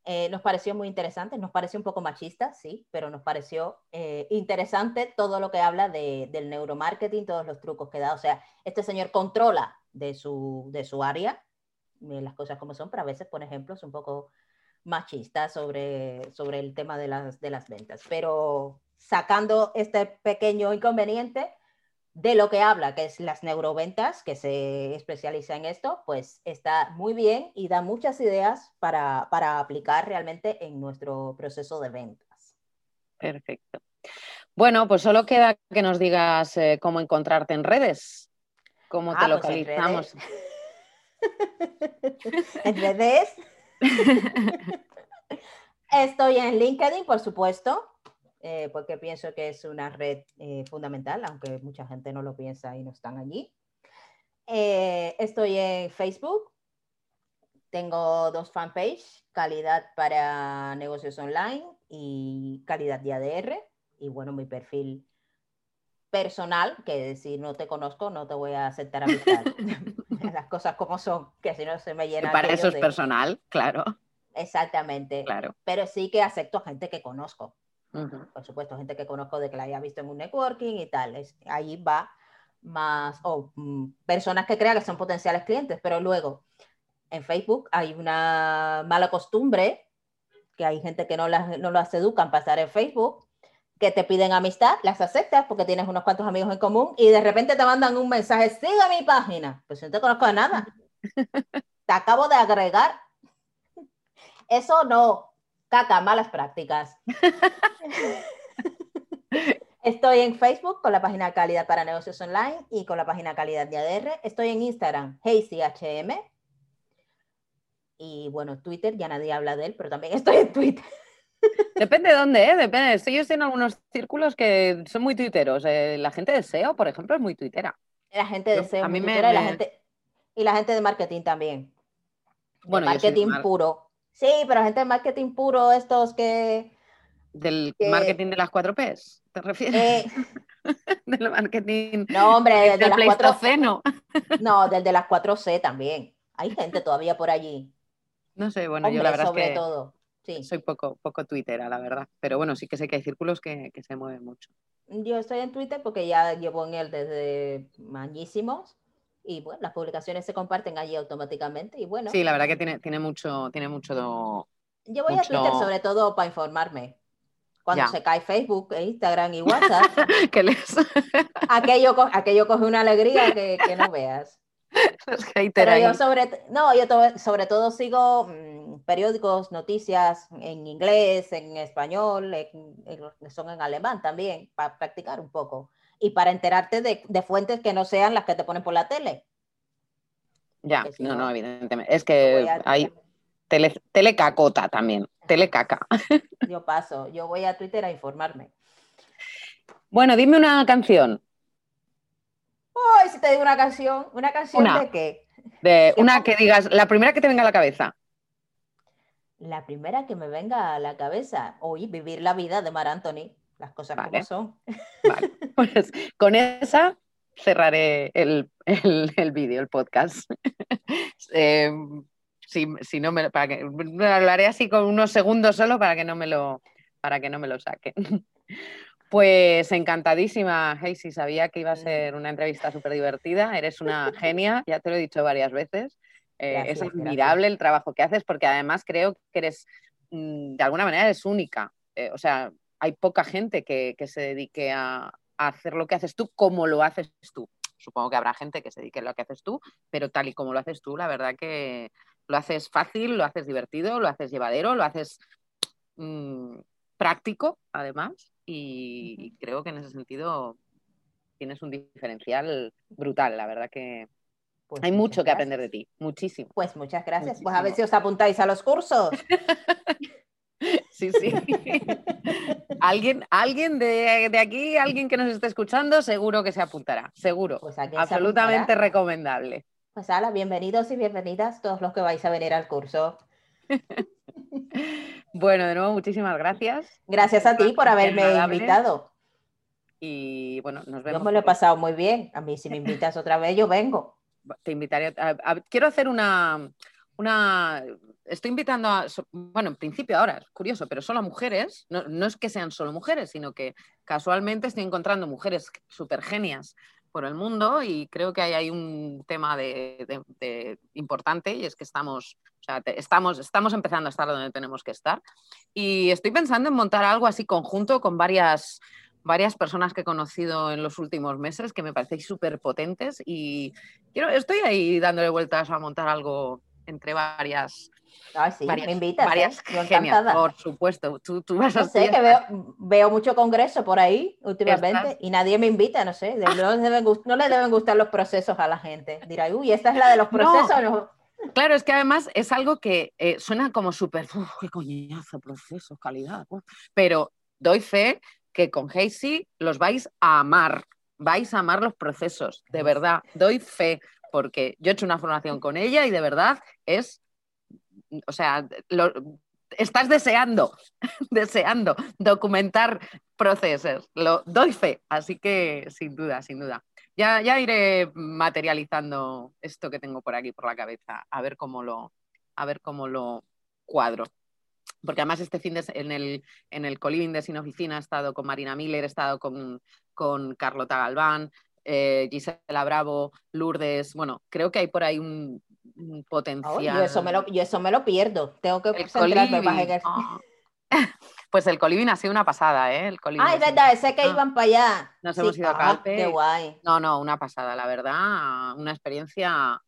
Speaker 2: Eh, nos pareció muy interesante, nos pareció un poco machista, sí, pero nos pareció eh, interesante todo lo que habla de, del neuromarketing, todos los trucos que da. O sea, este señor controla de su, de su área, las cosas como son, pero a veces pone ejemplos un poco machistas sobre, sobre el tema de las, de las ventas. Pero sacando este pequeño inconveniente, de lo que habla, que es las neuroventas, que se especializa en esto, pues está muy bien y da muchas ideas para, aplicar realmente en nuestro proceso de ventas.
Speaker 1: Perfecto. Bueno, pues solo queda que nos digas eh, cómo encontrarte en redes, cómo te
Speaker 2: Ah, pues en
Speaker 1: localizamos.
Speaker 2: En redes. Estoy en LinkedIn, por supuesto, eh, porque pienso que es una red eh, fundamental, aunque mucha gente no lo piensa y no están allí. Eh, estoy en Facebook. Tengo dos fanpages, calidad para negocios online y calidad de ADR. Y bueno, mi perfil personal, que si no te conozco no te voy a aceptar amistad. Las cosas como son, que si no se me llena.
Speaker 1: para eso es
Speaker 2: de-
Speaker 1: personal, claro,
Speaker 2: Exactamente.
Speaker 1: claro.
Speaker 2: Pero sí que acepto gente que conozco. Por supuesto, gente que conozco de que la haya visto en un networking y tal. Es, ahí va más, o mm, personas que crean que son potenciales clientes, pero luego en Facebook hay una mala costumbre, que hay gente que no las, no las educan pasar en Facebook, que te piden amistad, las aceptas porque tienes unos cuantos amigos en común y de repente te mandan un mensaje, siga mi página. Pues yo no te conozco de nada. Te acabo de agregar. Eso no, caca, malas prácticas. Estoy en Facebook con la página Calidad para Negocios Online y con la página Calidad de ADR. Estoy en Instagram, HazyHM. Y bueno, Twitter, ya nadie habla de él, pero también estoy en Twitter.
Speaker 1: Depende de dónde, ¿eh? Depende. Yo estoy en algunos círculos que son muy tuiteros. Eh, la gente de SEO, por ejemplo, es muy tuitera.
Speaker 2: La gente de SEO,
Speaker 1: a mí me-
Speaker 2: tuitera, y la gente y la gente de marketing también.
Speaker 1: Bueno, de
Speaker 2: marketing
Speaker 1: mar-
Speaker 2: puro. Sí, pero gente de marketing puro, estos que
Speaker 1: Del
Speaker 2: que-
Speaker 1: marketing de las 4 Ps, ¿te refieres?
Speaker 2: eh,
Speaker 1: Del marketing
Speaker 2: no, hombre,
Speaker 1: del
Speaker 2: de las cuatro,
Speaker 1: Pleistoceno.
Speaker 2: no, del de las 4C también. Hay gente todavía por allí.
Speaker 1: No sé, bueno, yo la verdad
Speaker 2: sobre
Speaker 1: es que
Speaker 2: todo. Sí.
Speaker 1: soy poco, poco tuitera, la verdad. Pero bueno, sí que sé que hay círculos que, que se mueven mucho.
Speaker 2: Yo estoy en Twitter porque ya llevo en él desde añísimos y bueno, las publicaciones se comparten allí automáticamente y bueno,
Speaker 1: Sí, la verdad que tiene, tiene mucho, tiene mucho do-
Speaker 2: yo voy
Speaker 1: mucho-
Speaker 2: a Twitter sobre todo para informarme. Cuando
Speaker 1: Ya.
Speaker 2: se cae Facebook, Instagram y WhatsApp,
Speaker 1: les,
Speaker 2: aquello, aquello coge una alegría que, que no veas.
Speaker 1: los
Speaker 2: Pero yo sobre, no, yo to- sobre todo sigo mm, periódicos, noticias en inglés, en español, en- en- son en alemán también, para practicar un poco. Y para enterarte de, de fuentes que no sean las que te ponen por la tele.
Speaker 1: Ya,
Speaker 2: si
Speaker 1: no,
Speaker 2: no,
Speaker 1: no, evidentemente. Es que
Speaker 2: a-
Speaker 1: hay tele, telecacota también, telecaca.
Speaker 2: Yo paso, yo voy a Twitter a informarme.
Speaker 1: Bueno, dime una canción.
Speaker 2: Ay, si te digo una canción, ¿una canción
Speaker 1: Una.
Speaker 2: de qué?
Speaker 1: De
Speaker 2: ¿Qué
Speaker 1: una que digas, la primera que te venga a la cabeza.
Speaker 2: La primera que me venga a la cabeza, hoy vivir la vida de Mar Anthony, las cosas
Speaker 1: Vale.
Speaker 2: como son.
Speaker 1: Vale, pues con esa cerraré el, el, el vídeo, el podcast. Eh, si, si no me, para que, lo haré así con unos segundos solo para que no me lo, para que no me lo saquen. Pues encantadísima, Hazy. Sabía que iba a ser una entrevista súper divertida. Eres una genia, ya te lo he dicho varias veces. Eh,
Speaker 2: Gracias,
Speaker 1: es
Speaker 2: gracias.
Speaker 1: admirable el trabajo que haces porque además creo que eres, mm, de alguna manera, eres única. Eh, o sea, hay poca gente que, que se dedique a, a hacer lo que haces tú como lo haces tú. Supongo que habrá gente que se dedique a lo que haces tú, pero tal y como lo haces tú, la verdad que lo haces fácil, lo haces divertido, lo haces llevadero, lo haces mm, práctico, además, y, y creo que en ese sentido tienes un diferencial brutal, la verdad que
Speaker 2: Pues
Speaker 1: hay mucho que aprender de ti, muchísimo.
Speaker 2: Pues muchas gracias. Pues a ver si os apuntáis a los cursos.
Speaker 1: Sí, sí. alguien alguien de, de aquí, alguien que nos esté escuchando, seguro que se apuntará, seguro.
Speaker 2: Pues
Speaker 1: Absolutamente
Speaker 2: apuntará.
Speaker 1: recomendable.
Speaker 2: Pues ala, bienvenidos y bienvenidas todos los que vais a venir al curso.
Speaker 1: Bueno, de nuevo, muchísimas gracias.
Speaker 2: Gracias a ti por haberme invitado.
Speaker 1: Y bueno, nos
Speaker 2: Yo
Speaker 1: vemos.
Speaker 2: me lo he pasado muy bien. A mí si me invitas otra vez, yo vengo.
Speaker 1: Te invitaré. a- a- quiero hacer una, una. Estoy invitando a. Bueno, en principio ahora, es curioso, pero solo a mujeres. No, no es que sean solo mujeres, sino que casualmente estoy encontrando mujeres súper genias por el mundo y creo que hay, hay un tema de, de- de importante y es que estamos, o sea, te- estamos, estamos empezando a estar donde tenemos que estar. Y estoy pensando en montar algo así conjunto con varias, varias personas que he conocido en los últimos meses que me parecéis súper potentes y quiero, estoy ahí dándole vueltas a montar algo, entre varias.
Speaker 2: Ah, sí, me invitas.
Speaker 1: Varias
Speaker 2: ¿eh?
Speaker 1: por supuesto. Tú, tú vas
Speaker 2: no sé, que veo, veo, mucho congreso por ahí últimamente y nadie me invita, no sé. No, no, le deben gustar los procesos a la gente. Dirá, uy, esta es la de los procesos. No.
Speaker 1: Claro, es que además es algo que eh, suena como súper, qué coñazo, procesos, calidad. Pero doy fe que con Hazy los vais a amar, vais a amar los procesos, de verdad, doy fe, porque yo he hecho una formación con ella y de verdad es, o sea, estás deseando, deseando documentar procesos, lo doy fe, así que sin duda, sin duda. Ya, ya iré materializando esto que tengo por aquí, por la cabeza, a ver cómo lo, a ver cómo lo cuadro. Porque además este fin de, en el, en el coliving de Sin Oficina he estado con Marina Miller, he estado con, con Carlota Galván, eh, Gisela Bravo, Lourdes, bueno, creo que hay por ahí un, potencial.
Speaker 2: yo, eso me lo, yo eso me lo pierdo, tengo que concentrarme más en eso.
Speaker 1: Pues el coliving ha sido una pasada, ¿eh? El
Speaker 2: ah, es verdad, sé que ah. iban para allá.
Speaker 1: Nos hemos ido a ah.
Speaker 2: Qué guay.
Speaker 1: No, no, una pasada, la verdad, una experiencia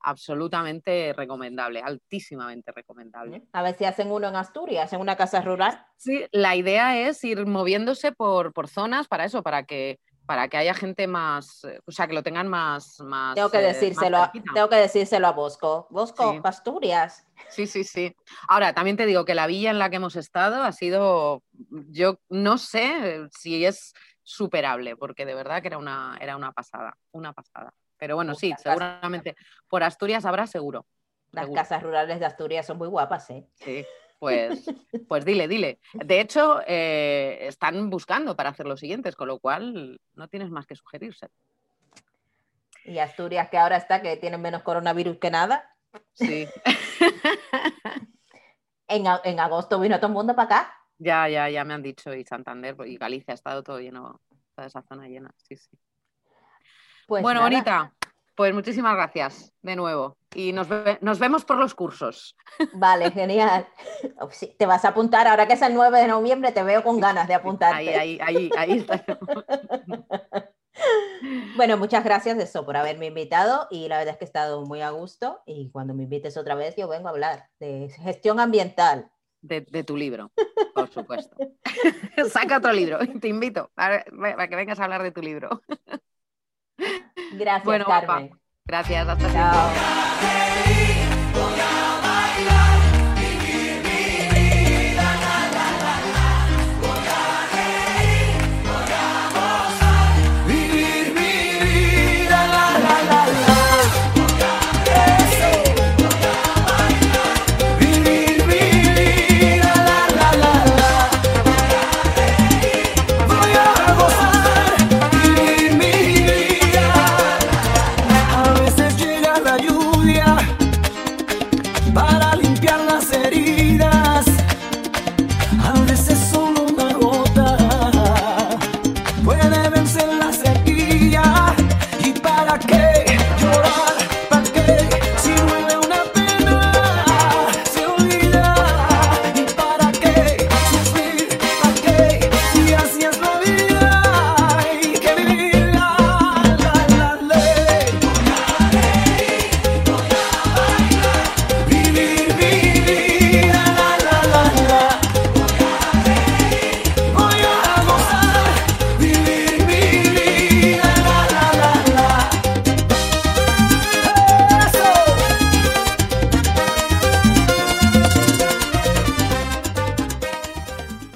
Speaker 1: absolutamente recomendable, altísimamente recomendable.
Speaker 2: A ver si hacen uno en Asturias, en una casa rural.
Speaker 1: Sí, la idea es ir moviéndose por, por zonas para eso, para que para que haya gente más, o sea, que lo tengan más... más
Speaker 2: tengo, que eh, decírselo, a, tengo que decírselo a Bosco. Bosco, Asturias.
Speaker 1: Sí, sí, sí. Ahora, también te digo que la villa en la que hemos estado ha sido, yo no sé si es superable, porque de verdad que era una, era una pasada, una pasada. Pero bueno, sí, seguramente por Asturias habrá seguro.
Speaker 2: Las casas rurales de Asturias son muy guapas, ¿eh?
Speaker 1: Sí, pues, pues dile, dile. De hecho, eh, están buscando para hacer los siguientes, con lo cual no tienes más que sugerirse.
Speaker 2: Y Asturias, que ahora está, que tienen menos coronavirus que nada.
Speaker 1: Sí.
Speaker 2: en, agosto vino todo el mundo para acá.
Speaker 1: Ya, ya, ya me han dicho, y Santander y Galicia ha estado todo lleno, toda esa zona llena, sí, sí. Pues bueno, bonita, pues muchísimas gracias de nuevo y nos, vemos por los cursos.
Speaker 2: Vale, genial. Oh, te vas a apuntar, ahora que es el 9 de noviembre, te veo con ganas de apuntarte.
Speaker 1: Ahí, ahí, ahí, ahí está.
Speaker 2: Bueno, muchas gracias de eso por haberme invitado y la verdad es que he estado muy a gusto y cuando me invites otra vez yo vengo a hablar de gestión ambiental.
Speaker 1: De, tu libro, por supuesto. Saca otro libro, te invito a, que vengas a hablar de tu libro.
Speaker 2: Gracias, bueno, Carmen. Papá.
Speaker 1: Gracias, hasta luego.